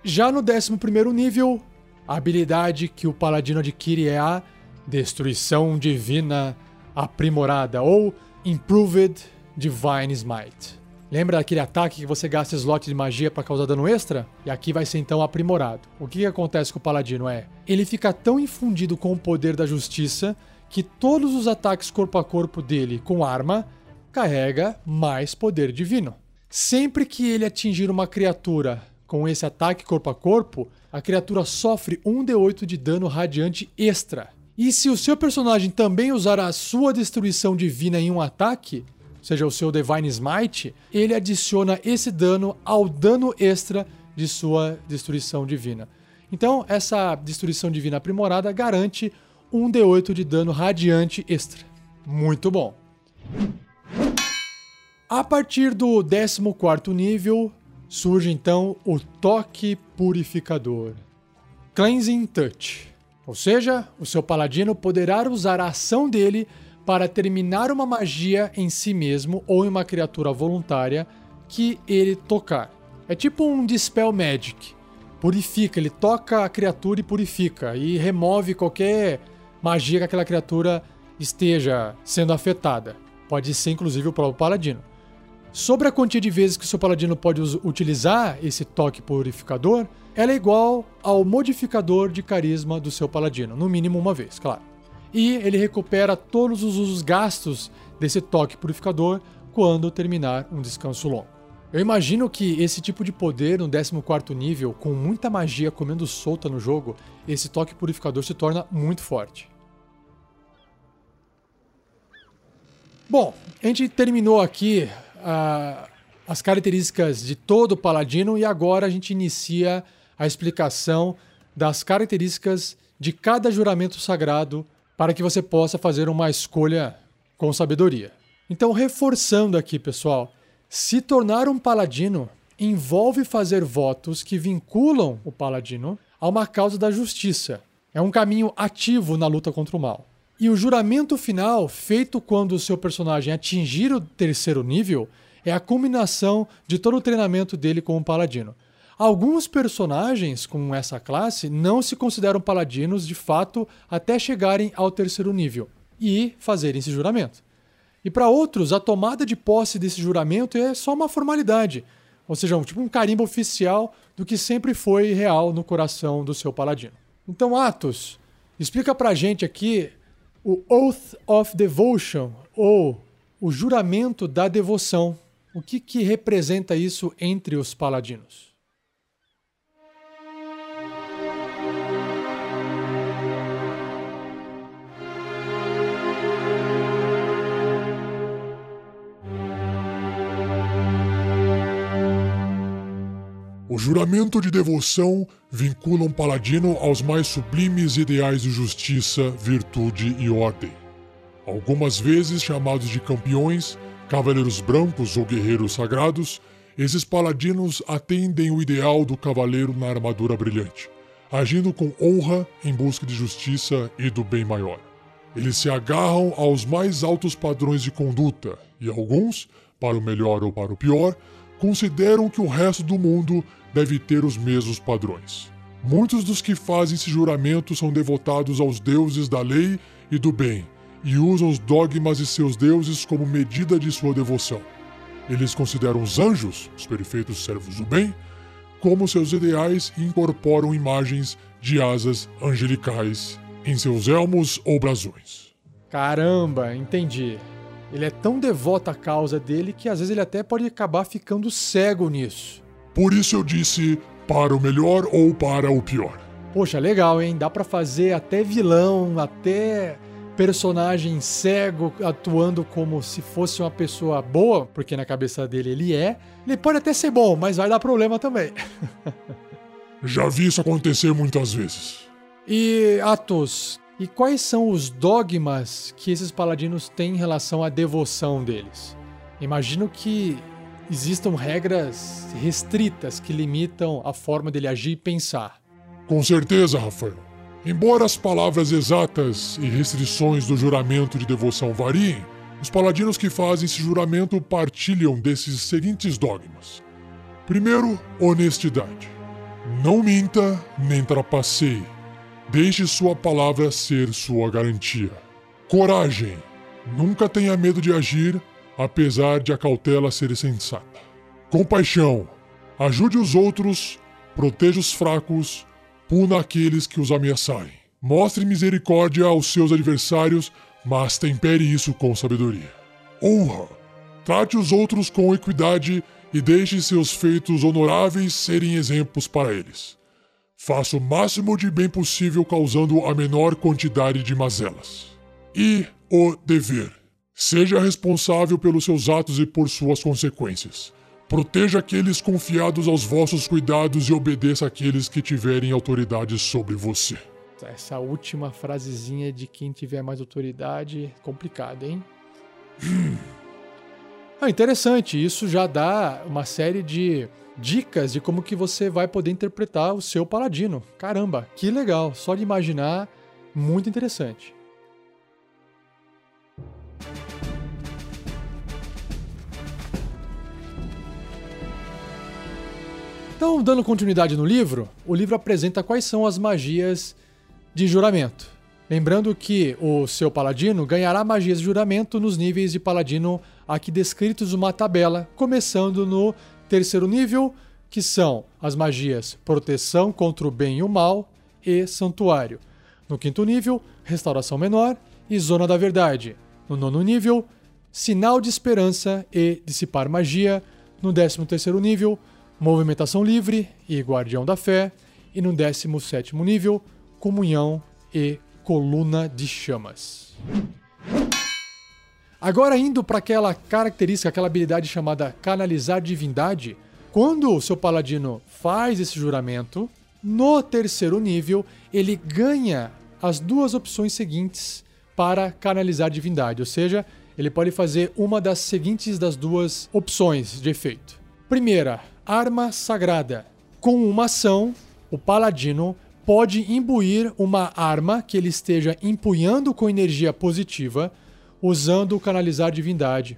Já no 11º nível, a habilidade que o paladino adquire é a Destruição Divina Aprimorada, ou Improved Divine Smite. Lembra daquele ataque que você gasta slot de magia para causar dano extra? E aqui vai ser então aprimorado. O que, que acontece com o paladino é, ele fica tão infundido com o poder da justiça que todos os ataques corpo a corpo dele com arma carrega mais poder divino. Sempre que ele atingir uma criatura com esse ataque corpo a corpo, a criatura sofre 1d8 de dano radiante extra. E se o seu personagem também usar a sua destruição divina em um ataque, ou seja, o seu Divine Smite, ele adiciona esse dano ao dano extra de sua destruição divina. Então, essa destruição divina aprimorada garante um D8 de dano radiante extra. Muito bom. A partir do 14 nível, surge então o Toque Purificador. Cleansing Touch. Ou seja, o seu paladino poderá usar a ação dele para terminar uma magia em si mesmo ou em uma criatura voluntária que ele tocar. É tipo um Dispel Magic. Purifica, ele toca a criatura e purifica e remove qualquer magia que aquela criatura esteja sendo afetada. Pode ser inclusive o próprio paladino. Sobre a quantia de vezes que o seu paladino pode utilizar esse toque purificador, ela é igual ao modificador de carisma do seu paladino, no mínimo uma vez, claro. E ele recupera todos os usos gastos desse toque purificador quando terminar um descanso longo. Eu imagino que esse tipo de poder no 14 nível, com muita magia comendo solta no jogo, esse toque purificador se torna muito forte. Bom, a gente terminou aqui uh, as características de todo paladino e agora a gente inicia a explicação das características de cada juramento sagrado para que você possa fazer uma escolha com sabedoria. Então, reforçando aqui, pessoal, se tornar um paladino envolve fazer votos que vinculam o paladino a uma causa da justiça. É um caminho ativo na luta contra o mal. E o juramento final, feito quando o seu personagem atingir o terceiro nível, é a culminação de todo o treinamento dele como paladino. Alguns personagens com essa classe não se consideram paladinos de fato até chegarem ao terceiro nível e fazerem esse juramento. E para outros, a tomada de posse desse juramento é só uma formalidade, ou seja, um, tipo um carimbo oficial do que sempre foi real no coração do seu paladino. Então, Atos, explica pra gente aqui o Oath of Devotion, ou o juramento da devoção. O que, que representa isso entre os paladinos? O juramento de devoção vincula um paladino aos mais sublimes ideais de justiça, virtude e ordem. Algumas vezes chamados de campeões, cavaleiros brancos ou guerreiros sagrados, esses paladinos atendem o ideal do cavaleiro na armadura brilhante, agindo com honra em busca de justiça e do bem maior. Eles se agarram aos mais altos padrões de conduta e alguns, para o melhor ou para o pior, consideram que o resto do mundo deve ter os mesmos padrões. Muitos dos que fazem esse juramento são devotados aos deuses da lei e do bem, e usam os dogmas de seus deuses como medida de sua devoção. Eles consideram os anjos, os perfeitos servos do bem, como seus ideais e incorporam imagens de asas angelicais em seus elmos ou brasões. Caramba, entendi. Ele é tão devoto à causa dele que às vezes ele até pode acabar ficando cego nisso. Por isso eu disse para o melhor ou para o pior. Poxa, legal, hein? Dá para fazer até vilão, até personagem cego atuando como se fosse uma pessoa boa, porque na cabeça dele ele é. Ele pode até ser bom, mas vai dar problema também. Já vi isso acontecer muitas vezes. E Atos, e quais são os dogmas que esses paladinos têm em relação à devoção deles? Imagino que existam regras restritas que limitam a forma dele agir e pensar. Com certeza, Rafael. Embora as palavras exatas e restrições do juramento de devoção variem, os paladinos que fazem esse juramento partilham desses seguintes dogmas. Primeiro, honestidade. Não minta nem trapaceie. Deixe sua palavra ser sua garantia. Coragem. Nunca tenha medo de agir, apesar de a cautela ser sensata. Compaixão. Ajude os outros, proteja os fracos, puna aqueles que os ameaçarem. Mostre misericórdia aos seus adversários, mas tempere isso com sabedoria. Honra. Trate os outros com equidade e deixe seus feitos honoráveis serem exemplos para eles. Faça o máximo de bem possível causando a menor quantidade de mazelas. E o dever. Seja responsável pelos seus atos e por suas consequências. Proteja aqueles confiados aos vossos cuidados e obedeça aqueles que tiverem autoridade sobre você. Essa última frasezinha de quem tiver mais autoridade, complicada, hein? ah, interessante, isso já dá uma série de dicas de como que você vai poder interpretar o seu paladino. Caramba, que legal! Só de imaginar, muito interessante. Então, dando continuidade no livro, o livro apresenta quais são as magias de juramento. Lembrando que o seu paladino ganhará magias de juramento nos níveis de paladino aqui descritos numa tabela, começando no terceiro nível, que são as magias Proteção contra o Bem e o Mal e Santuário. No quinto nível, Restauração Menor e Zona da Verdade. No nono nível, Sinal de Esperança e Dissipar Magia. No décimo terceiro nível, Movimentação Livre e Guardião da Fé. E no décimo sétimo nível, Comunhão e Coluna de Chamas. Agora indo para aquela característica, aquela habilidade chamada canalizar divindade, quando o seu paladino faz esse juramento, no terceiro nível ele ganha as duas opções seguintes para canalizar divindade, ou seja, ele pode fazer uma das seguintes das duas opções de efeito. Primeira, arma sagrada. Com uma ação, o paladino pode imbuir uma arma que ele esteja empunhando com energia positiva usando o canalizar divindade.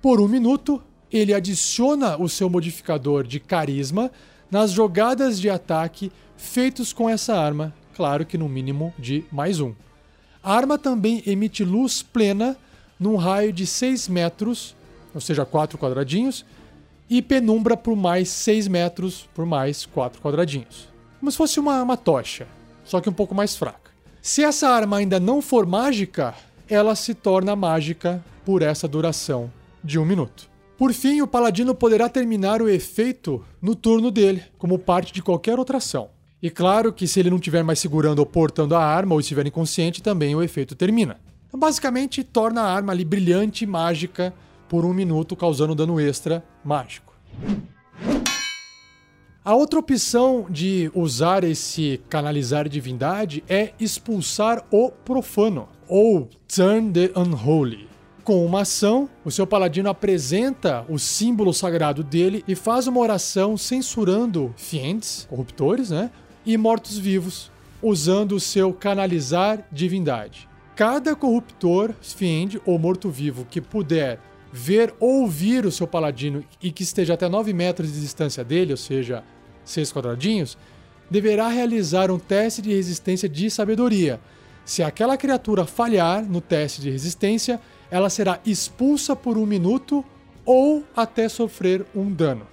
Por um minuto, ele adiciona o seu modificador de carisma nas jogadas de ataque feitos com essa arma, claro que no mínimo de mais um. A arma também emite luz plena num raio de 6 metros, ou seja, 4 quadradinhos, e penumbra por mais 6 metros por mais 4 quadradinhos. Como se fosse uma, uma tocha, só que um pouco mais fraca. Se essa arma ainda não for mágica, ela se torna mágica por essa duração de um minuto. Por fim, o paladino poderá terminar o efeito no turno dele, como parte de qualquer outra ação. E claro que se ele não estiver mais segurando ou portando a arma ou estiver inconsciente, também o efeito termina. Então, basicamente, torna a arma ali brilhante mágica por um minuto, causando dano extra mágico. A outra opção de usar esse canalizar divindade é expulsar o profano ou Turn the Unholy. Com uma ação, o seu paladino apresenta o símbolo sagrado dele e faz uma oração censurando fiends, corruptores, né? E mortos-vivos, usando o seu canalizar divindade. Cada corruptor, fiend ou morto-vivo que puder ver ou ouvir o seu paladino e que esteja até 9 metros de distância dele, ou seja, 6 quadradinhos, deverá realizar um teste de resistência de sabedoria. Se aquela criatura falhar no teste de resistência, ela será expulsa por um minuto ou até sofrer um dano.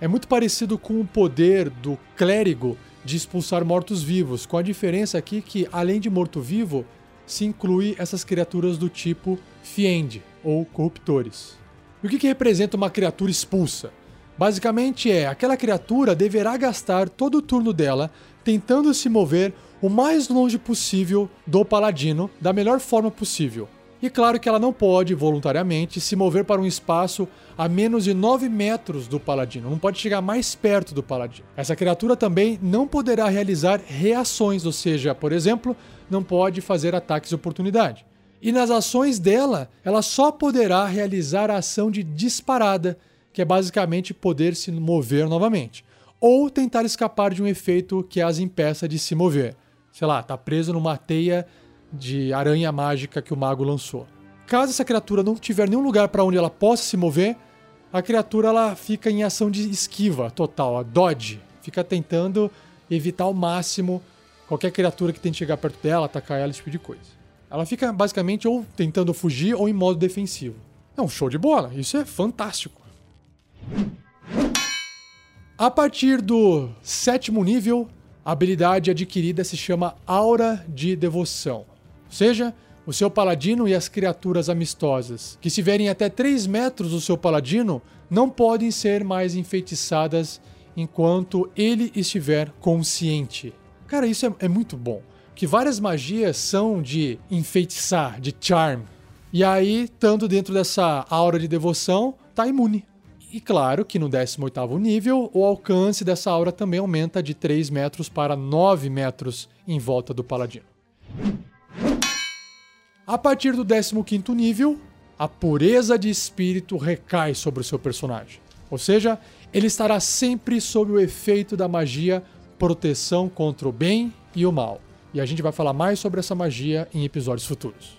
É muito parecido com o poder do clérigo de expulsar mortos-vivos, com a diferença aqui que, além de morto-vivo, se inclui essas criaturas do tipo Fiend ou corruptores. E o que, que representa uma criatura expulsa? Basicamente é aquela criatura deverá gastar todo o turno dela tentando se mover o mais longe possível do paladino da melhor forma possível. E claro que ela não pode, voluntariamente, se mover para um espaço a menos de 9 metros do paladino, não pode chegar mais perto do paladino. Essa criatura também não poderá realizar reações, ou seja, por exemplo, não pode fazer ataques de oportunidade. E nas ações dela, ela só poderá realizar a ação de disparada, que é basicamente poder se mover novamente, ou tentar escapar de um efeito que as impeça de se mover. Sei lá, tá preso numa teia de aranha mágica que o mago lançou. Caso essa criatura não tiver nenhum lugar para onde ela possa se mover, a criatura ela fica em ação de esquiva total, a dodge, fica tentando evitar ao máximo qualquer criatura que tente chegar perto dela, atacar ela, esse tipo de coisa. Ela fica basicamente ou tentando fugir ou em modo defensivo. É um show de bola, isso é fantástico. A partir do sétimo nível, a habilidade adquirida se chama Aura de Devoção. Ou seja, o seu paladino e as criaturas amistosas que estiverem até 3 metros do seu paladino não podem ser mais enfeitiçadas enquanto ele estiver consciente. Cara, isso é, é muito bom. Que várias magias são de enfeitiçar, de charm. E aí, estando dentro dessa aura de devoção, tá imune. E claro que no 18º nível, o alcance dessa aura também aumenta de 3 metros para 9 metros em volta do paladino. A partir do 15º nível, a pureza de espírito recai sobre o seu personagem. Ou seja, ele estará sempre sob o efeito da magia proteção contra o bem e o mal. E a gente vai falar mais sobre essa magia em episódios futuros.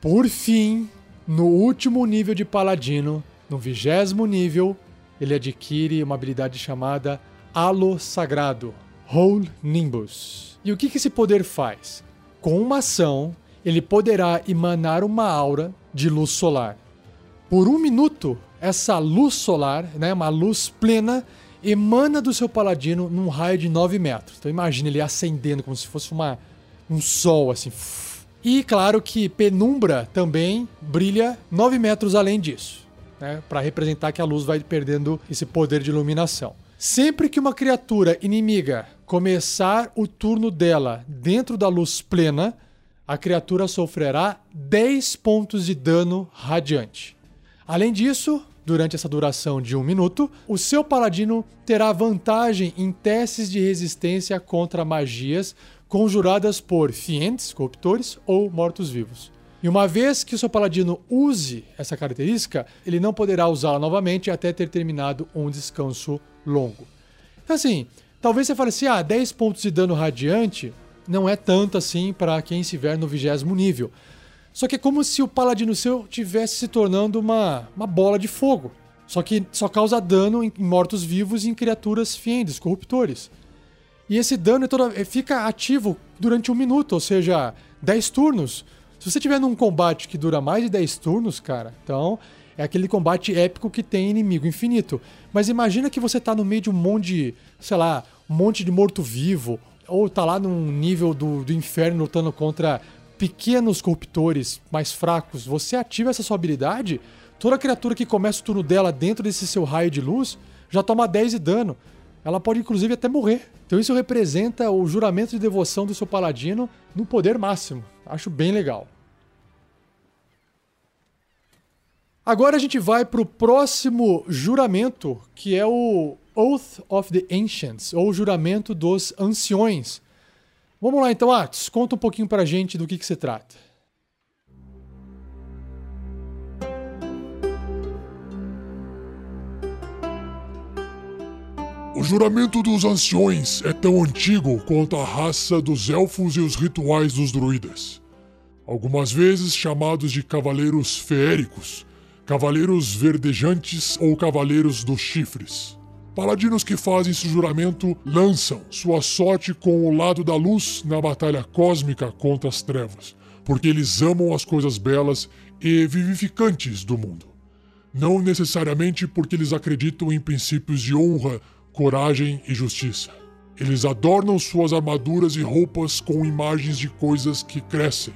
Por fim, no último nível de paladino, no vigésimo nível, ele adquire uma habilidade chamada Halo Sagrado, Whole Nimbus. E o que esse poder faz? Com uma ação, ele poderá emanar uma aura de luz solar. Por um minuto, essa luz solar, né, uma luz plena, emana do seu paladino num raio de 9 metros. Então imagine ele acendendo como se fosse uma, um sol, assim. E claro que penumbra também brilha 9 metros além disso, né, para representar que a luz vai perdendo esse poder de iluminação. Sempre que uma criatura inimiga começar o turno dela dentro da luz plena, a criatura sofrerá 10 pontos de dano radiante. Além disso, durante essa duração de um minuto, o seu paladino terá vantagem em testes de resistência contra magias conjuradas por fiends, corruptores ou mortos-vivos. E uma vez que o seu paladino use essa característica, ele não poderá usá-la novamente até ter terminado um descanso longo. Então, assim, talvez você fale assim: ah, 10 pontos de dano radiante não é tanto assim para quem estiver no vigésimo nível. Só que é como se o paladino seu tivesse se tornando uma, uma bola de fogo. Só que só causa dano em mortos-vivos e em criaturas fiendes, corruptores. E esse dano é todo, é, fica ativo durante um minuto, ou seja, 10 turnos. Se você tiver num combate que dura mais de 10 turnos, cara, então é aquele combate épico que tem inimigo infinito. Mas imagina que você tá no meio de um monte de, sei lá, um monte de morto-vivo, ou tá lá num nível do, do inferno lutando contra pequenos corruptores mais fracos. Você ativa essa sua habilidade, toda criatura que começa o turno dela dentro desse seu raio de luz já toma 10 de dano. Ela pode inclusive até morrer. Então isso representa o juramento de devoção do seu paladino no poder máximo. Acho bem legal. Agora a gente vai para o próximo juramento, que é o Oath of the Ancients, ou juramento dos anciões. Vamos lá então, Atos, conta um pouquinho para a gente do que, que se trata. O juramento dos anciões é tão antigo quanto a raça dos elfos e os rituais dos druidas. Algumas vezes chamados de cavaleiros feéricos, Cavaleiros Verdejantes ou Cavaleiros dos Chifres. Paladinos que fazem esse juramento lançam sua sorte com o lado da luz na batalha cósmica contra as trevas, porque eles amam as coisas belas e vivificantes do mundo. Não necessariamente porque eles acreditam em princípios de honra, coragem e justiça. Eles adornam suas armaduras e roupas com imagens de coisas que crescem,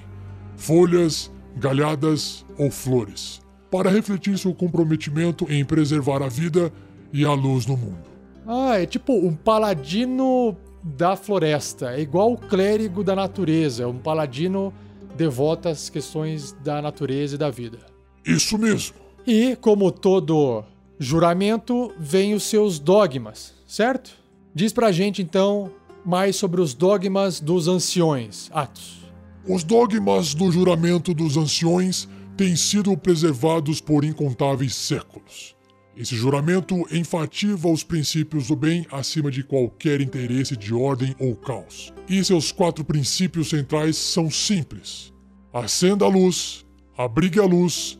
folhas, galhadas ou flores, para refletir seu comprometimento em preservar a vida e a luz no mundo. Ah, é tipo um paladino da floresta. É igual o clérigo da natureza. É um paladino devoto às questões da natureza e da vida. Isso mesmo. E, como todo juramento, vem os seus dogmas, certo? Diz pra gente então mais sobre os dogmas dos anciões, Atos. Os dogmas do juramento dos anciões têm sido preservados por incontáveis séculos. Esse juramento enfatiza os princípios do bem acima de qualquer interesse de ordem ou caos. E seus quatro princípios centrais são simples: acenda a luz, abrigue a luz,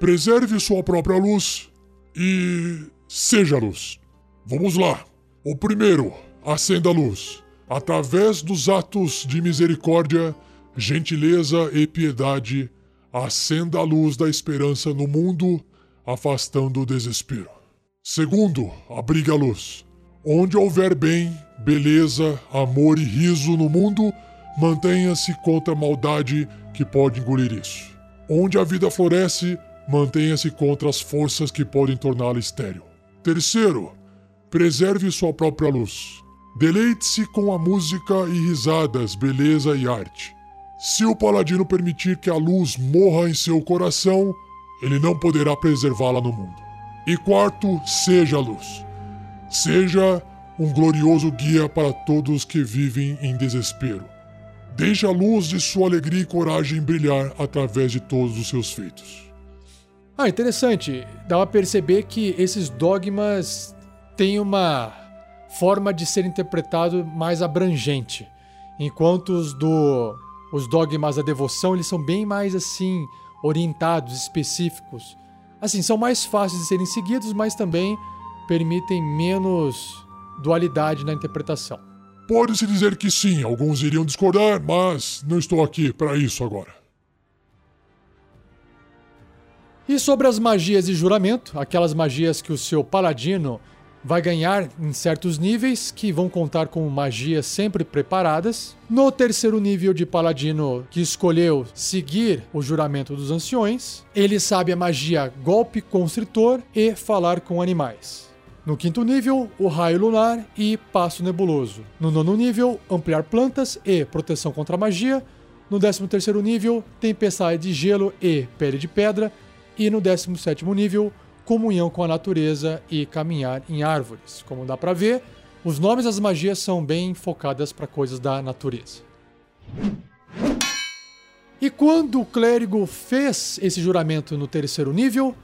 preserve sua própria luz e seja luz. Vamos lá. O primeiro, acenda a luz. Através dos atos de misericórdia, gentileza e piedade, acenda a luz da esperança no mundo afastando o desespero. Segundo, abriga a luz. Onde houver bem, beleza, amor e riso no mundo, mantenha-se contra a maldade que pode engolir isso. Onde a vida floresce, mantenha-se contra as forças que podem torná-la estéril. Terceiro, preserve sua própria luz. Deleite-se com a música e risadas, beleza e arte. Se o paladino permitir que a luz morra em seu coração, ele não poderá preservá-la no mundo. E quarto, seja a luz. Seja um glorioso guia para todos que vivem em desespero. Deixe a luz de sua alegria e coragem brilhar através de todos os seus feitos. Ah, interessante. Dá a perceber que esses dogmas têm uma forma de ser interpretado mais abrangente, enquanto os do os dogmas da devoção eles são bem mais assim orientados, específicos. Assim, são mais fáceis de serem seguidos, mas também permitem menos dualidade na interpretação. Pode-se dizer que sim, alguns iriam discordar, mas não estou aqui para isso agora. E sobre as magias de juramento, aquelas magias que o seu paladino vai ganhar em certos níveis que vão contar com magias sempre preparadas. No terceiro nível de paladino que escolheu seguir o juramento dos anciões, ele sabe a magia golpe constritor e falar com animais. No quinto nível, o raio lunar e passo nebuloso. No nono nível, ampliar plantas e proteção contra magia. No décimo terceiro nível, tempestade de gelo e pele de pedra. E no décimo sétimo nível, comunhão com a natureza e caminhar em árvores. Como dá para ver, os nomes das magias são bem focadas para coisas da natureza. E quando o clérigo fez esse juramento no terceiro nível,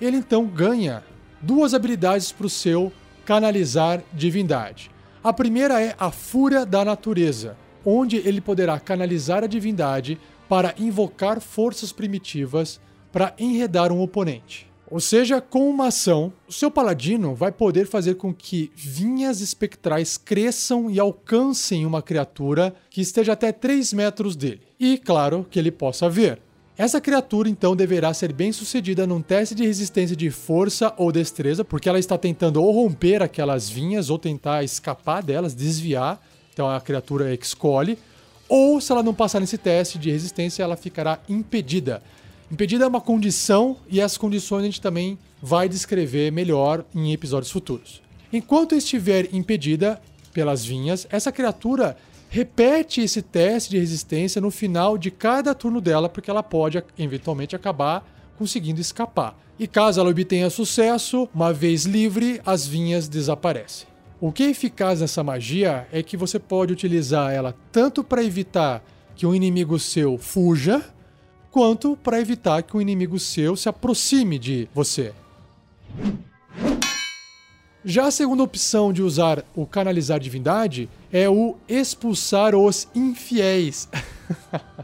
ele então ganha duas habilidades para o seu canalizar divindade. A primeira é a Fúria da Natureza, onde ele poderá canalizar a divindade para invocar forças primitivas para enredar um oponente. Ou seja, com uma ação, o seu paladino vai poder fazer com que vinhas espectrais cresçam e alcancem uma criatura que esteja até 3 metros dele. E, claro, que ele possa ver. Essa criatura então deverá ser bem sucedida num teste de resistência de força ou destreza, porque ela está tentando ou romper aquelas vinhas ou tentar escapar delas, desviar. Então a criatura escolhe. Ou se ela não passar nesse teste de resistência, ela ficará impedida. Impedida é uma condição e as condições a gente também vai descrever melhor em episódios futuros. Enquanto estiver impedida pelas vinhas, essa criatura repete esse teste de resistência no final de cada turno dela, porque ela pode eventualmente acabar conseguindo escapar. E caso ela obtenha sucesso, uma vez livre, as vinhas desaparecem. O que é eficaz nessa magia é que você pode utilizar ela tanto para evitar que um inimigo seu fuja, quanto para evitar que um inimigo seu se aproxime de você. Já a segunda opção de usar o canalizar divindade é o expulsar os infiéis.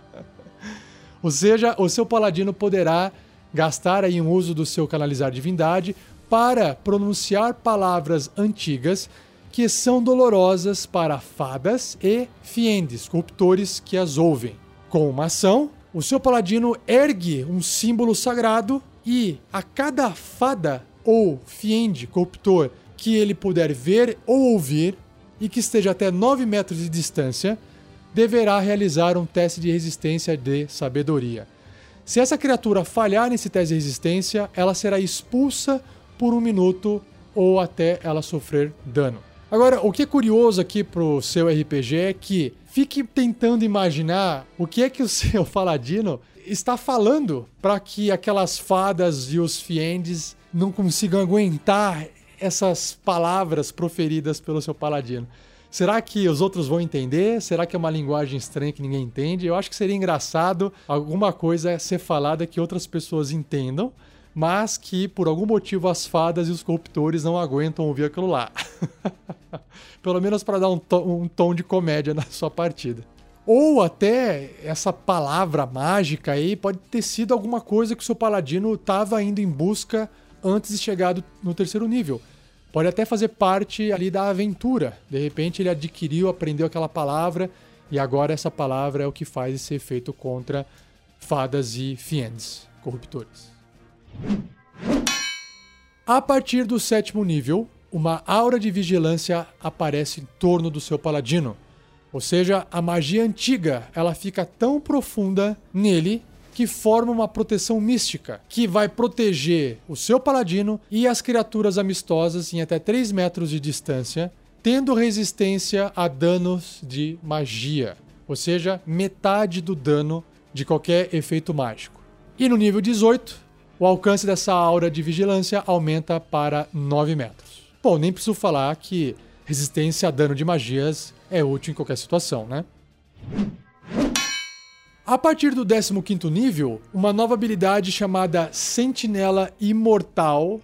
Ou seja, o seu paladino poderá gastar aí um uso do seu canalizar divindade para pronunciar palavras antigas que são dolorosas para fadas e fiendes, corruptores que as ouvem. Com uma ação, o seu paladino ergue um símbolo sagrado e a cada fada ou fiende, corruptor, que ele puder ver ou ouvir e que esteja até 9 metros de distância, deverá realizar um teste de resistência de sabedoria. Se essa criatura falhar nesse teste de resistência, ela será expulsa por um minuto ou até ela sofrer dano. Agora, o que é curioso aqui pro seu RPG é que fique tentando imaginar o que é que o seu paladino está falando para que aquelas fadas e os fiendes não consigam aguentar essas palavras proferidas pelo seu paladino. Será que os outros vão entender? Será que é uma linguagem estranha que ninguém entende? Eu acho que seria engraçado alguma coisa ser falada que outras pessoas entendam, mas que por algum motivo as fadas e os corruptores não aguentam ouvir aquilo lá. Pelo menos para dar um, to um tom de comédia na sua partida. Ou até essa palavra mágica aí pode ter sido alguma coisa que o seu paladino estava indo em busca antes de chegar no terceiro nível pode até fazer parte ali da aventura. De repente ele adquiriu, aprendeu aquela palavra e agora essa palavra é o que faz esse efeito contra fadas e fiends, corruptores. A partir do sétimo nível, uma aura de vigilância aparece em torno do seu paladino. Ou seja, a magia antiga, ela fica tão profunda nele que forma uma proteção mística que vai proteger o seu paladino e as criaturas amistosas em até 3 metros de distância, tendo resistência a danos de magia, ou seja, metade do dano de qualquer efeito mágico. E no nível 18, o alcance dessa aura de vigilância aumenta para 9 metros. Bom, nem preciso falar que resistência a dano de magias é útil em qualquer situação, né? A partir do 15 nível, uma nova habilidade chamada Sentinela Imortal.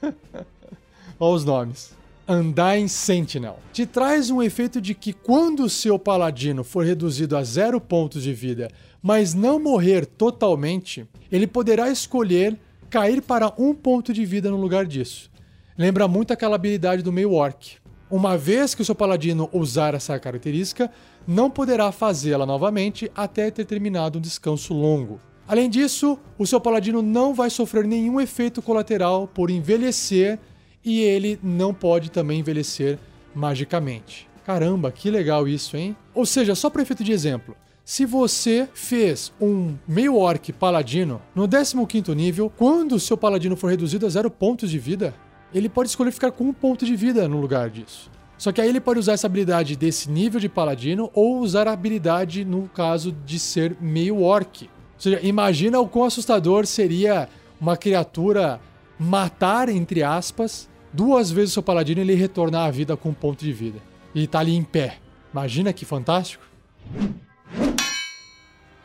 Olha os nomes. Undying Sentinel. Te traz um efeito de que quando o seu paladino for reduzido a zero pontos de vida, mas não morrer totalmente, ele poderá escolher cair para um ponto de vida no lugar disso. Lembra muito aquela habilidade do meio orc. Uma vez que o seu paladino usar essa característica, não poderá fazê-la novamente até ter terminado um descanso longo. Além disso, o seu paladino não vai sofrer nenhum efeito colateral por envelhecer e ele não pode também envelhecer magicamente. Caramba, que legal isso, hein? Ou seja, só para efeito de exemplo, se você fez um meio orc paladino no 15 nível, quando o seu paladino for reduzido a zero pontos de vida, ele pode escolher ficar com um ponto de vida no lugar disso. Só que aí ele pode usar essa habilidade desse nível de paladino ou usar a habilidade no caso de ser meio orc. Ou seja, imagina o quão assustador seria uma criatura matar, entre aspas, duas vezes o seu paladino e ele retornar à vida com um ponto de vida. E tá ali em pé. Imagina que fantástico.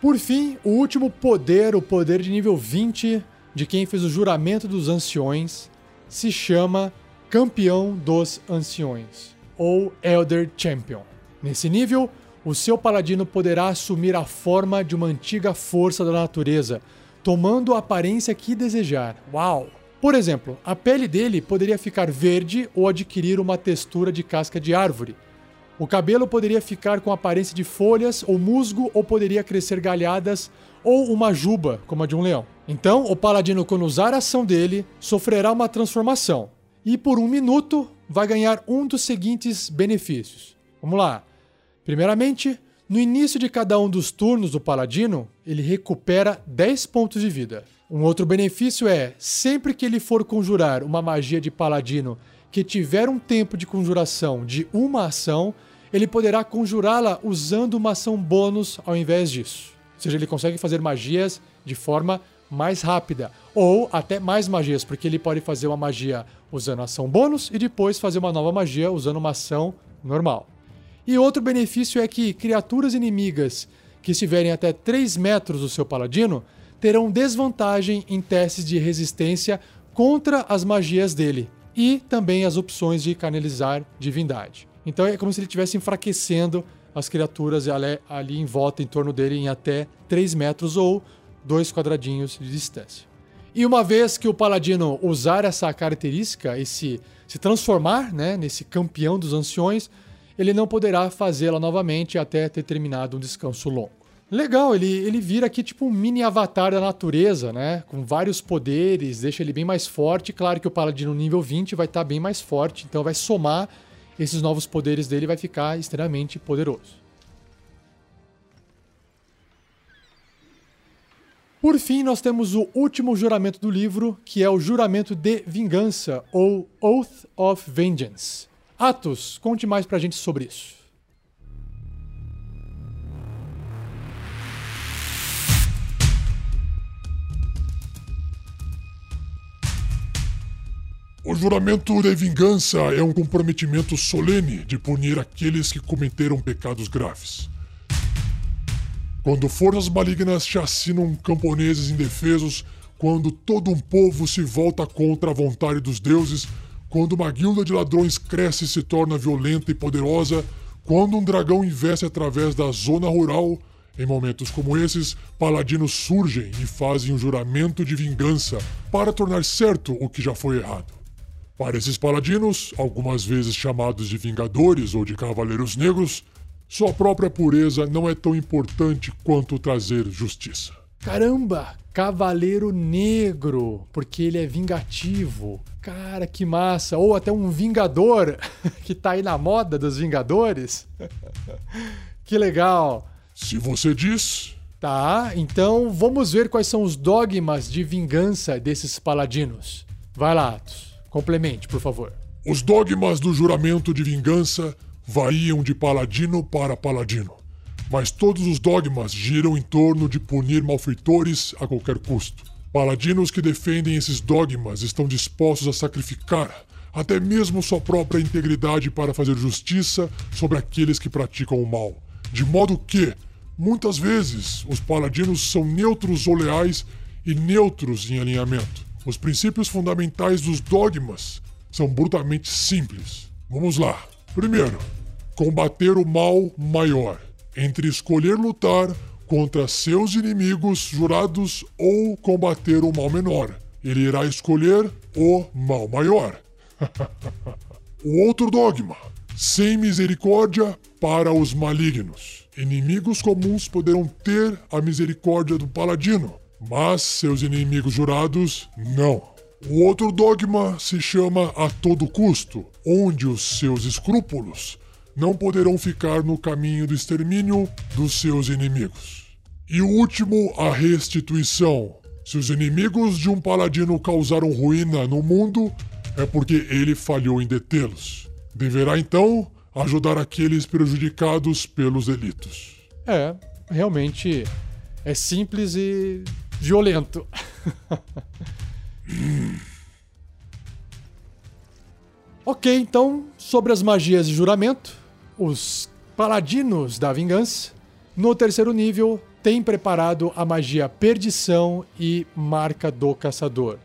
Por fim, o último poder, o poder de nível 20 de quem fez o juramento dos anciões, se chama Campeão dos Anciões ou Elder Champion. Nesse nível, o seu paladino poderá assumir a forma de uma antiga força da natureza, tomando a aparência que desejar. Uau! Por exemplo, a pele dele poderia ficar verde ou adquirir uma textura de casca de árvore. O cabelo poderia ficar com aparência de folhas ou musgo ou poderia crescer galhadas ou uma juba, como a de um leão. Então, o paladino, quando usar a ação dele, sofrerá uma transformação. E por um minuto, vai ganhar um dos seguintes benefícios. Vamos lá. Primeiramente, no início de cada um dos turnos do Paladino, ele recupera 10 pontos de vida. Um outro benefício é, sempre que ele for conjurar uma magia de Paladino que tiver um tempo de conjuração de uma ação, ele poderá conjurá-la usando uma ação bônus ao invés disso. Ou seja, ele consegue fazer magias de forma mais rápida. Ou até mais magias, porque ele pode fazer uma magia usando ação bônus e depois fazer uma nova magia usando uma ação normal. E outro benefício é que criaturas inimigas que estiverem até 3 metros do seu paladino terão desvantagem em testes de resistência contra as magias dele e também as opções de canalizar divindade. Então é como se ele estivesse enfraquecendo as criaturas ali, em volta, em torno dele, em até 3 metros ou dois quadradinhos de distância. E uma vez que o paladino usar essa característica, esse se transformar né, nesse campeão dos anciões, ele não poderá fazê-la novamente até ter terminado um descanso longo. Legal, ele, ele vira aqui tipo um mini avatar da natureza, né? Com vários poderes, deixa ele bem mais forte. Claro que o paladino nível 20 vai estar tá bem mais forte, então vai somar esses novos poderes dele vai ficar extremamente poderoso. Por fim, nós temos o último juramento do livro, que é o juramento de vingança, ou Oath of Vengeance. Atos, conte mais pra gente sobre isso. O juramento de vingança é um comprometimento solene de punir aqueles que cometeram pecados graves. Quando forças malignas chacinam camponeses indefesos, quando todo um povo se volta contra a vontade dos deuses, quando uma guilda de ladrões cresce e se torna violenta e poderosa, quando um dragão investe através da zona rural, em momentos como esses, paladinos surgem e fazem um juramento de vingança para tornar certo o que já foi errado. Para esses paladinos, algumas vezes chamados de Vingadores ou de Cavaleiros Negros, sua própria pureza não é tão importante quanto trazer justiça. Caramba, Cavaleiro Negro, porque ele é vingativo. Cara, que massa! Ou até um Vingador, que tá aí na moda dos Vingadores. que legal! Se você diz. Tá, então vamos ver quais são os dogmas de vingança desses paladinos. Vai lá, Atos. Complemente, por favor. Os dogmas do juramento de vingança variam de paladino para paladino, mas todos os dogmas giram em torno de punir malfeitores a qualquer custo. Paladinos que defendem esses dogmas estão dispostos a sacrificar até mesmo sua própria integridade para fazer justiça sobre aqueles que praticam o mal. De modo que, muitas vezes, os paladinos são neutros ou leais e neutros em alinhamento. Os princípios fundamentais dos dogmas são brutalmente simples. Vamos lá. Primeiro, combater o mal maior, entre escolher lutar contra seus inimigos jurados ou combater o mal menor. Ele irá escolher o mal maior. o outro dogma: sem misericórdia para os malignos. Inimigos comuns poderão ter a misericórdia do paladino, mas seus inimigos jurados não. O outro dogma se chama a todo custo, onde os seus escrúpulos não poderão ficar no caminho do extermínio dos seus inimigos. E o último, a restituição. Se os inimigos de um paladino causaram ruína no mundo, é porque ele falhou em detê-los. Deverá então ajudar aqueles prejudicados pelos delitos. É, realmente é simples e violento. ok, então, sobre as magias de juramento, os paladinos da vingança, no terceiro nível, têm preparado a magia Perdição e Marca do Caçador.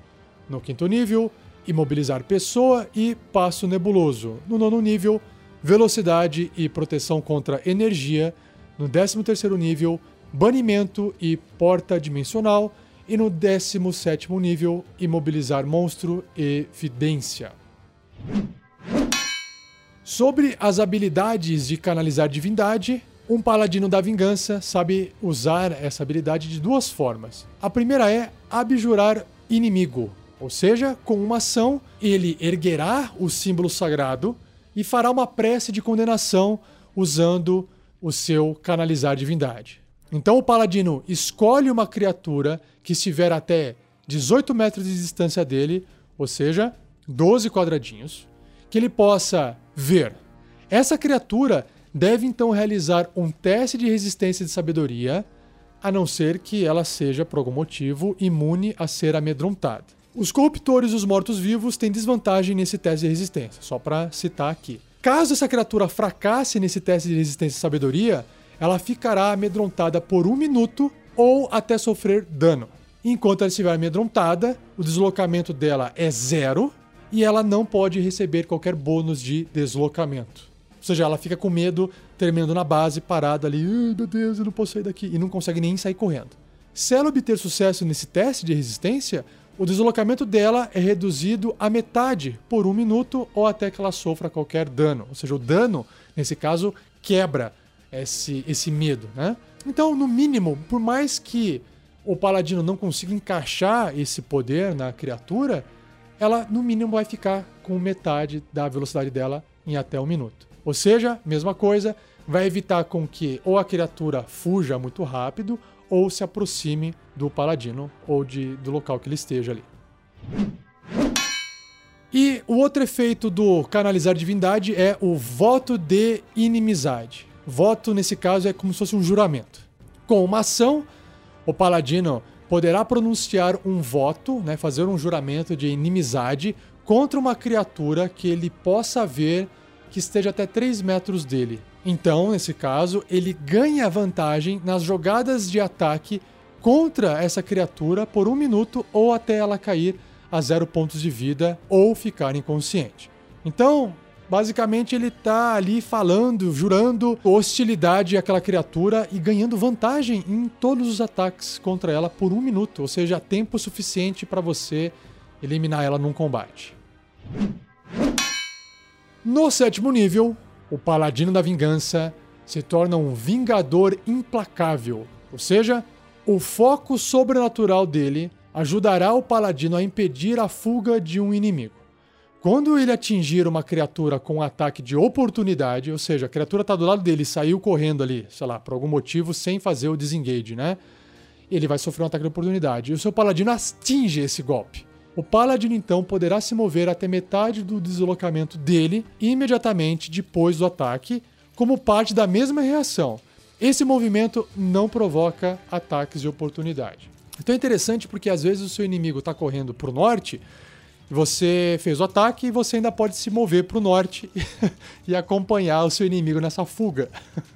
No quinto nível, Imobilizar Pessoa e Passo Nebuloso. No nono nível, Velocidade e Proteção contra Energia. No décimo terceiro nível, Banimento e Porta Dimensional e no 17 nível, Imobilizar Monstro e Vidência. Sobre as habilidades de canalizar divindade, um paladino da vingança sabe usar essa habilidade de duas formas. A primeira é abjurar inimigo, ou seja, com uma ação, ele erguerá o símbolo sagrado e fará uma prece de condenação usando o seu canalizar divindade. Então o paladino escolhe uma criatura que estiver até 18 metros de distância dele, ou seja, 12 quadradinhos, que ele possa ver. Essa criatura deve então realizar um teste de resistência de sabedoria, a não ser que ela seja, por algum motivo, imune a ser amedrontada. Os corruptores e os mortos-vivos têm desvantagem nesse teste de resistência, só para citar aqui. Caso essa criatura fracasse nesse teste de resistência de sabedoria, ela ficará amedrontada por um minuto ou até sofrer dano. Enquanto ela estiver amedrontada, o deslocamento dela é zero e ela não pode receber qualquer bônus de deslocamento. Ou seja, ela fica com medo, tremendo na base, parada ali, meu Deus, eu não posso sair daqui, e não consegue nem sair correndo. Se ela obter sucesso nesse teste de resistência, o deslocamento dela é reduzido à metade por um minuto ou até que ela sofra qualquer dano. Ou seja, o dano, nesse caso, quebra esse, esse medo, né? Então, no mínimo, por mais que o paladino não consiga encaixar esse poder na criatura, ela no mínimo vai ficar com metade da velocidade dela em até um minuto. Ou seja, mesma coisa, vai evitar com que ou a criatura fuja muito rápido ou se aproxime do paladino ou de, do local que ele esteja ali. E o outro efeito do canalizar divindade é o voto de inimizade. Voto, nesse caso, é como se fosse um juramento. Com uma ação, o paladino poderá pronunciar um voto, né, fazer um juramento de inimizade contra uma criatura que ele possa ver que esteja até 3 metros dele. Então, nesse caso, ele ganha vantagem nas jogadas de ataque contra essa criatura por um minuto ou até ela cair a zero pontos de vida ou ficar inconsciente. Então, basicamente, ele está ali falando, jurando hostilidade àquela criatura e ganhando vantagem em todos os ataques contra ela por um minuto, ou seja, tempo suficiente para você eliminar ela num combate. No sétimo nível, o Paladino da Vingança se torna um Vingador implacável, ou seja, o foco sobrenatural dele ajudará o Paladino a impedir a fuga de um inimigo. Quando ele atingir uma criatura com um ataque de oportunidade, ou seja, a criatura está do lado dele saiu correndo ali, sei lá, por algum motivo, sem fazer o disengage, né? Ele vai sofrer um ataque de oportunidade. E o seu paladino atinge esse golpe. O paladino então poderá se mover até metade do deslocamento dele imediatamente depois do ataque, como parte da mesma reação. Esse movimento não provoca ataques de oportunidade. Então é interessante porque às vezes o seu inimigo está correndo para o norte, você fez o ataque e você ainda pode se mover para o norte e acompanhar o seu inimigo nessa fuga.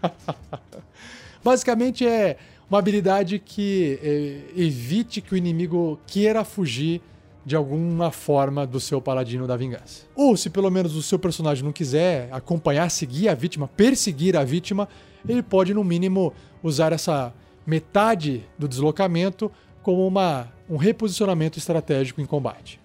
Basicamente é uma habilidade que é, evite que o inimigo queira fugir de alguma forma do seu paladino da vingança. Ou se pelo menos o seu personagem não quiser acompanhar, seguir a vítima, perseguir a vítima, ele pode no mínimo usar essa metade do deslocamento como uma, um reposicionamento estratégico em combate.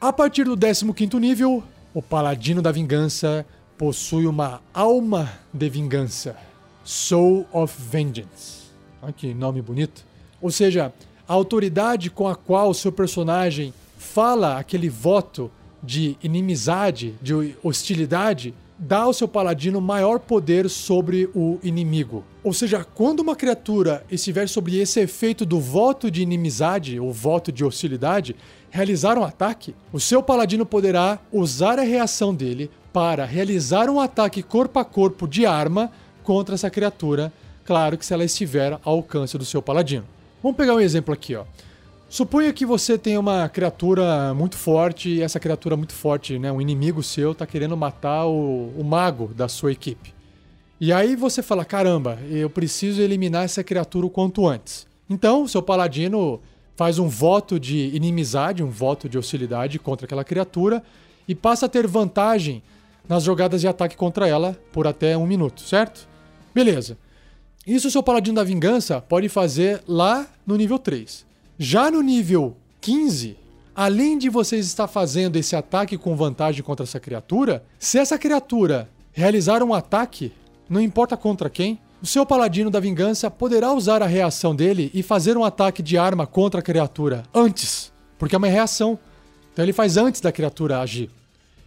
A partir do 15º nível, o Paladino da Vingança possui uma alma de vingança, Soul of Vengeance. Olha que nome bonito. Ou seja, a autoridade com a qual seu personagem fala aquele voto de inimizade, de hostilidade, dá ao seu paladino maior poder sobre o inimigo. Ou seja, quando uma criatura estiver sob esse efeito do voto de inimizade ou voto de hostilidade, realizar um ataque, o seu paladino poderá usar a reação dele para realizar um ataque corpo a corpo de arma contra essa criatura, claro que se ela estiver ao alcance do seu paladino. Vamos pegar um exemplo aqui, ó. Suponha que você tem uma criatura muito forte e essa criatura muito forte, né, um inimigo seu, está querendo matar o, o mago da sua equipe. E aí você fala: caramba, eu preciso eliminar essa criatura o quanto antes. Então, seu paladino faz um voto de inimizade, um voto de hostilidade contra aquela criatura e passa a ter vantagem nas jogadas de ataque contra ela por até um minuto, certo? Beleza. Isso o seu Paladino da Vingança pode fazer lá no nível 3. Já no nível 15, além de vocês estar fazendo esse ataque com vantagem contra essa criatura, se essa criatura realizar um ataque, não importa contra quem, o seu Paladino da Vingança poderá usar a reação dele e fazer um ataque de arma contra a criatura antes, porque é uma reação. Então ele faz antes da criatura agir.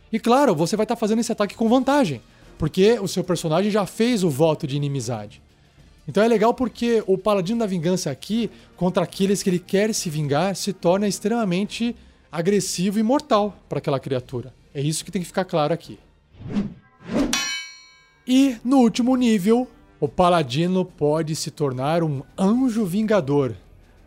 E claro, você vai estar fazendo esse ataque com vantagem, porque o seu personagem já fez o voto de inimizade. Então é legal porque o Paladino da Vingança aqui, contra aqueles que ele quer se vingar, se torna extremamente agressivo e mortal para aquela criatura. É isso que tem que ficar claro aqui. E no último nível, o Paladino pode se tornar um Anjo Vingador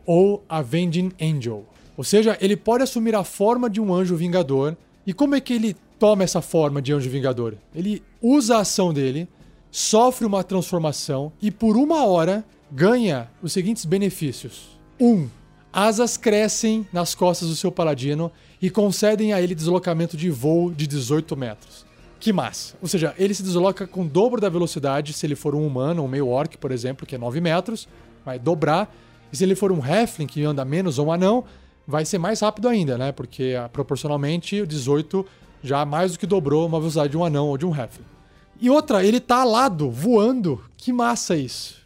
ou Avenging Angel. Ou seja, ele pode assumir a forma de um Anjo Vingador. E como é que ele toma essa forma de Anjo Vingador? Ele usa a ação dele sofre uma transformação e por uma hora ganha os seguintes benefícios: 1. Um, asas crescem nas costas do seu paladino e concedem a ele deslocamento de voo de 18 metros. Que massa! Ou seja, ele se desloca com o dobro da velocidade se ele for um humano, um meio orc, por exemplo, que é 9 metros, vai dobrar E se ele for um Halfling que anda menos ou um anão, vai ser mais rápido ainda, né? Porque ah, proporcionalmente o 18 já mais do que dobrou uma velocidade de um anão ou de um Halfling. E outra, ele tá alado, voando. Que massa isso.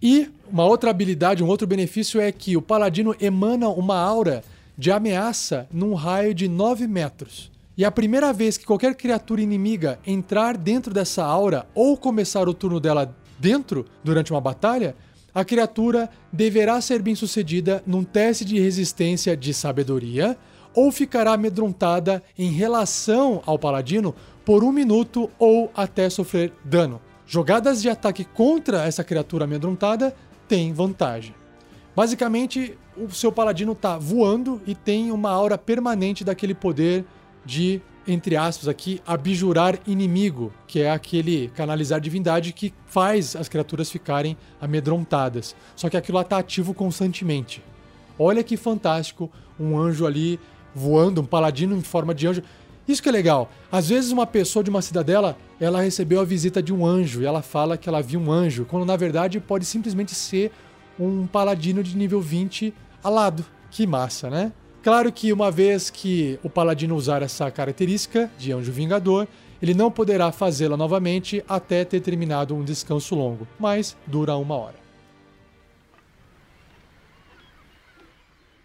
E uma outra habilidade, um outro benefício é que o paladino emana uma aura de ameaça num raio de 9 metros. E a primeira vez que qualquer criatura inimiga entrar dentro dessa aura ou começar o turno dela dentro durante uma batalha, a criatura deverá ser bem sucedida num teste de resistência de sabedoria ou ficará amedrontada em relação ao paladino por um minuto ou até sofrer dano. Jogadas de ataque contra essa criatura amedrontada têm vantagem. Basicamente, o seu paladino está voando e tem uma aura permanente daquele poder de, entre aspas aqui, abjurar inimigo, que é aquele canalizar divindade que faz as criaturas ficarem amedrontadas. Só que aquilo lá está ativo constantemente. Olha que fantástico, um anjo ali voando, um paladino em forma de anjo. Isso que é legal. Às vezes uma pessoa de uma cidadela, ela recebeu a visita de um anjo e ela fala que ela viu um anjo, quando na verdade pode simplesmente ser um paladino de nível 20 alado. Que massa, né? Claro que uma vez que o paladino usar essa característica de anjo vingador, ele não poderá fazê-la novamente até ter terminado um descanso longo, mas dura uma hora.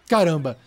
Caramba,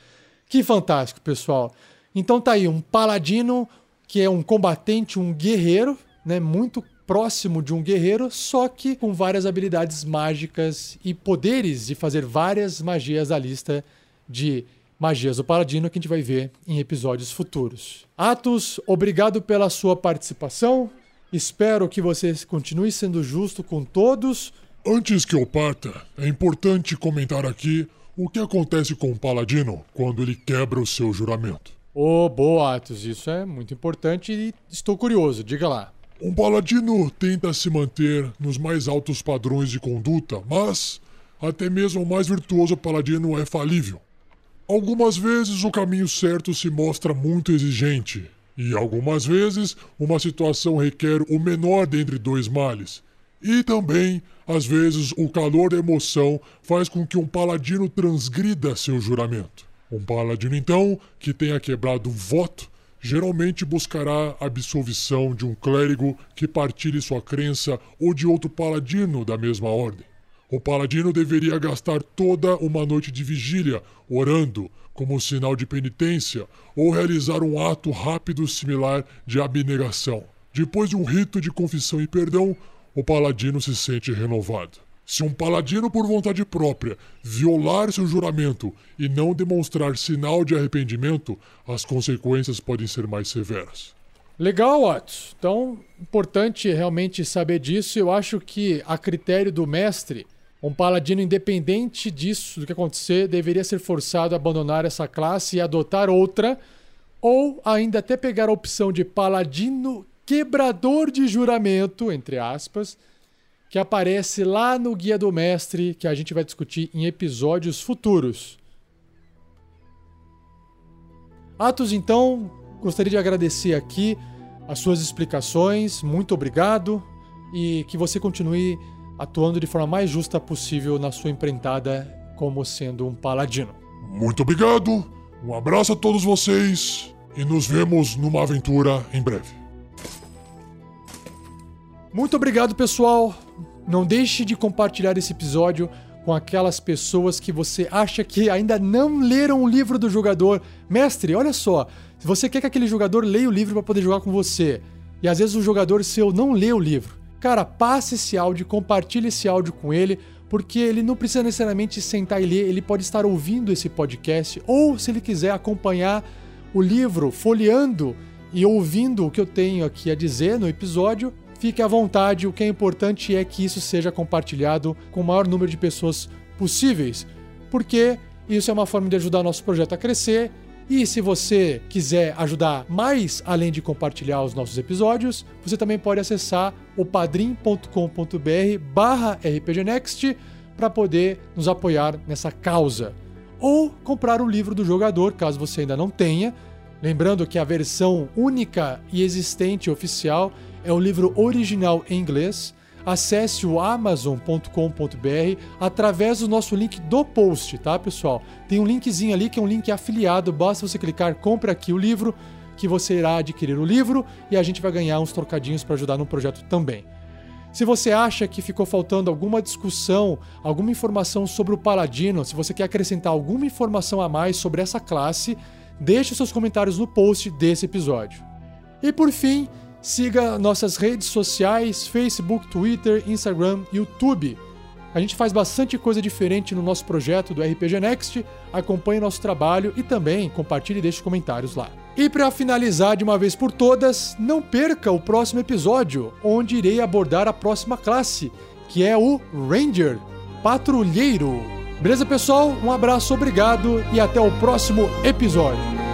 que fantástico, pessoal! Então tá aí um paladino que é um combatente, um guerreiro, né, muito próximo de um guerreiro, só que com várias habilidades mágicas e poderes de fazer várias magias da lista de magias do paladino que a gente vai ver em episódios futuros. Atos, obrigado pela sua participação. Espero que você continue sendo justo com todos. Antes que eu parta, é importante comentar aqui o que acontece com o paladino quando ele quebra o seu juramento. Ô, oh, boa, Atos, isso é muito importante e estou curioso, diga lá. Um paladino tenta se manter nos mais altos padrões de conduta, mas até mesmo o mais virtuoso paladino é falível. Algumas vezes o caminho certo se mostra muito exigente, e algumas vezes uma situação requer o menor dentre dois males. E também, às vezes, o calor da emoção faz com que um paladino transgrida seu juramento. Um paladino, então, que tenha quebrado um voto, geralmente buscará a absolvição de um clérigo que partilhe sua crença ou de outro paladino da mesma ordem. O paladino deveria gastar toda uma noite de vigília orando como sinal de penitência ou realizar um ato rápido similar de abnegação. Depois de um rito de confissão e perdão, o paladino se sente renovado. Se um paladino, por vontade própria, violar seu juramento e não demonstrar sinal de arrependimento, as consequências podem ser mais severas. Legal, Watts. Então, importante realmente saber disso. Eu acho que, a critério do mestre, um paladino, independente disso, do que acontecer, deveria ser forçado a abandonar essa classe e adotar outra, ou ainda até pegar a opção de paladino quebrador de juramento, entre aspas que aparece lá no Guia do Mestre, que a gente vai discutir em episódios futuros. Atos, então, gostaria de agradecer aqui as suas explicações, muito obrigado e que você continue atuando de forma mais justa possível na sua empreitada como sendo um paladino. Muito obrigado, um abraço a todos vocês e nos vemos numa aventura em breve. Muito obrigado, pessoal. Não deixe de compartilhar esse episódio com aquelas pessoas que você acha que ainda não leram o livro do jogador. Mestre, olha só, se você quer que aquele jogador leia o livro para poder jogar com você, e às vezes o jogador seu não lê o livro, cara, passe esse áudio, compartilhe esse áudio com ele, porque ele não precisa necessariamente sentar e ler, ele pode estar ouvindo esse podcast, ou se ele quiser acompanhar o livro folheando e ouvindo o que eu tenho aqui a dizer no episódio, Fique à vontade, o que é importante é que isso seja compartilhado com o maior número de pessoas possíveis, porque isso é uma forma de ajudar nosso projeto a crescer. E se você quiser ajudar mais além de compartilhar os nossos episódios, você também pode acessar o padrim.com.br barra rpgnext para poder nos apoiar nessa causa. Ou comprar o livro do jogador, caso você ainda não tenha. Lembrando que a versão única e existente oficial é o livro original em inglês. acesse o amazon.com.br através do nosso link do post, tá, pessoal? Tem um linkzinho ali que é um link afiliado, basta você clicar compre aqui o livro que você irá adquirir o livro e a gente vai ganhar uns trocadinhos para ajudar no projeto também. Se você acha que ficou faltando alguma discussão, alguma informação sobre o Paladino, se você quer acrescentar alguma informação a mais sobre essa classe, deixe seus comentários no post desse episódio. E por fim, siga nossas redes sociais: Facebook, Twitter, Instagram, YouTube. A gente faz bastante coisa diferente no nosso projeto do RPG Next. Acompanhe nosso trabalho e também compartilhe e deixe comentários lá. E para finalizar de uma vez por todas, não perca o próximo episódio, onde irei abordar a próxima classe, que é o Ranger, Patrulheiro. Beleza, pessoal? Um abraço, obrigado e até o próximo episódio.